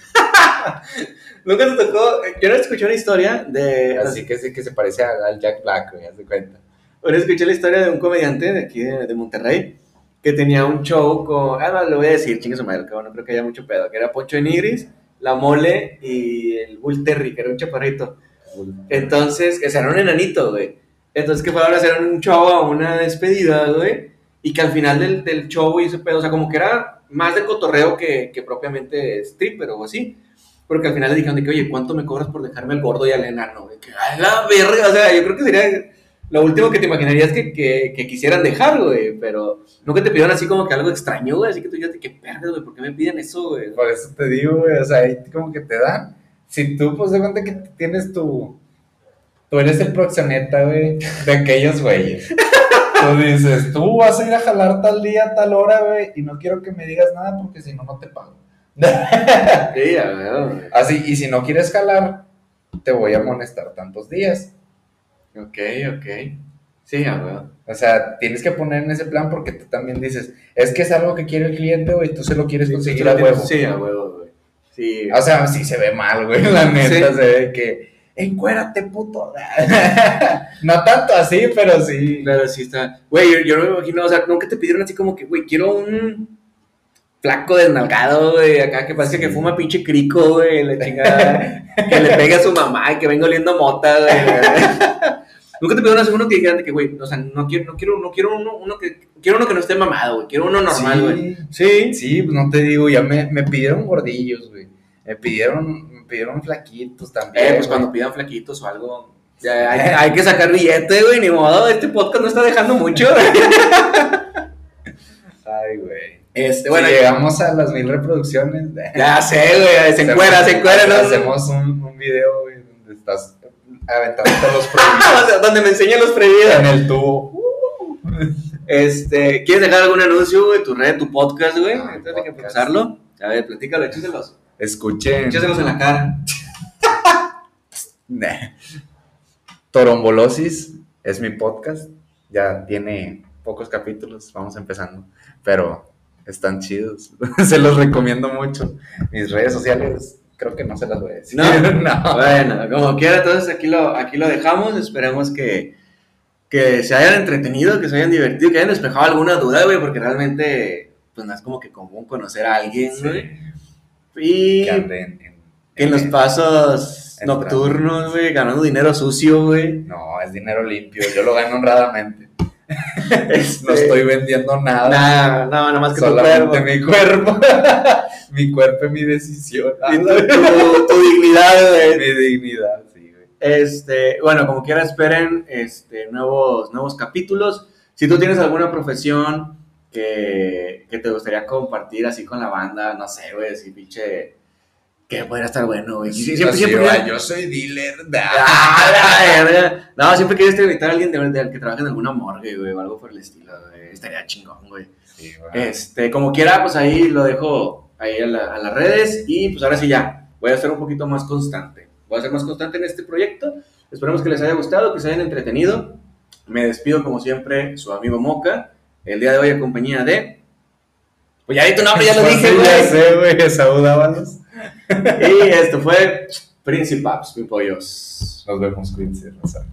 Nunca te tocó. Yo no escuché una historia de. Así que sí que se parece al Jack Black, haz de cuenta. Bueno, escuché la historia de un comediante de aquí de, de Monterrey que tenía un show con. Ah, no, lo voy a decir, chingue su madre, que no creo que haya mucho pedo. Que era Poncho de Nigris, La Mole y el Bull Terry, que era un chaparrito. Entonces, que era un enanito, güey. Entonces, que fueron a hacer un show a una despedida, güey. Y que al final del, del show hizo pedo, o sea, como que era más de cotorreo que, que propiamente stripper o así. Porque al final le dijeron de que, oye, ¿cuánto me cobras por dejarme al gordo y al enano? De que, a la verga, o sea, yo creo que sería lo último que te imaginarías que, que, que quisieran dejar, güey. Pero nunca te pidieron así como que algo extraño, güey. Así que tú dices, qué perra, güey, ¿por qué me piden eso, güey? Por eso te digo, güey, o sea, ahí como que te dan. Si tú, pues, de cuenta que tienes tu. Tú eres el proxeneta, güey, de aquellos güeyes. Tú dices, tú vas a ir a jalar tal día, tal hora, güey, y no quiero que me digas nada porque si no, no te pago. Sí, a ver. Así, y si no quieres jalar, te voy a amonestar tantos días. Ok, ok. Sí, a ver. O sea, tienes que poner en ese plan porque tú también dices, es que es algo que quiere el cliente, güey, tú se lo quieres conseguir a huevo. Sí, a huevo, güey. Sí. O sea, sí se ve mal, güey, la neta, Sí. se ve que, encuérate, puto. no tanto así, pero sí. Pero sí está. Güey, yo, yo no me imagino, o sea, nunca te pidieron así como que, güey, quiero un flaco desnalgado, güey, acá que parece que fuma pinche crico, güey, la chingada. que le pegue a su mamá y que venga oliendo mota, güey. nunca te pidieron así uno que dijeran de que, güey, o sea, no quiero, no quiero, no quiero uno, uno que, quiero uno que no esté mamado, güey, quiero uno normal, güey. Sí, sí, pues no te digo, ya me, me pidieron gordillos, güey. Me pidieron, me pidieron flaquitos también. Eh, pues güey. cuando pidan flaquitos o algo. Ya, hay, hay que sacar billete, güey, ni modo, este podcast no está dejando mucho. Ay, güey. Este, Bueno, si llegamos a las mil reproducciones, ya sé, güey, se encuera, se encuera, ¿no? Hacemos un, un video, güey, donde estás aventándote los prohibidos donde me enseñan los previos. en el tubo. Este, ¿quieres dejar algún anuncio, güey? Tu red, tu podcast, güey. Ah, Antes de que empezarlo. A ver, platícalo, échaselos. Escuchen. Échaselos en la cara. Nah. Torombolosis es mi podcast. Ya tiene pocos capítulos, vamos empezando. Pero están chidos. se los recomiendo mucho. Mis redes sociales, creo que no se las voy a decir. No. no. Bueno, como quiera, entonces aquí lo, aquí lo dejamos. Esperemos que, que se hayan entretenido, que se hayan divertido, que hayan despejado alguna duda, güey, porque realmente, pues no es como que común conocer a alguien, güey. Y Que anden en- que en los pasos nocturnos, güey, ganando dinero sucio, güey. No, es dinero limpio. Yo lo gano honradamente. Este, No estoy vendiendo nada. Nada, no, nada más que tu solamente cuerpo. mi cuerpo. mi cuerpo y mi decisión. Y tu, tu- tu dignidad, güey. mi dignidad, sí, güey. Este, bueno, como quiera esperen este, nuevos, nuevos capítulos. Si tú tienes alguna profesión que, que te gustaría compartir así con la banda, no sé, güey, si pinche... Que podría estar bueno, güey. Sí, siempre, siempre, yo soy dealer. Ah. No, siempre quieres invitar a alguien de, de- que trabaje en alguna morgue, güey, o algo por el estilo, güey. Estaría chingón, güey. Sí, güey. Este, como quiera, pues ahí lo dejo ahí a, la- a las redes y pues ahora sí ya, voy a ser un poquito más constante. Voy a ser más constante en este proyecto. Esperemos que les haya gustado, que se hayan entretenido. Me despido como siempre, su amigo Moca. El día de hoy en compañía de... Pues ya di tu nombre, ya lo Pues dije, güey. Ya sé, güey. Saúl Ábalos. Y esto fue Principaps, mi pollos. Nos vemos, Quincy Rosa.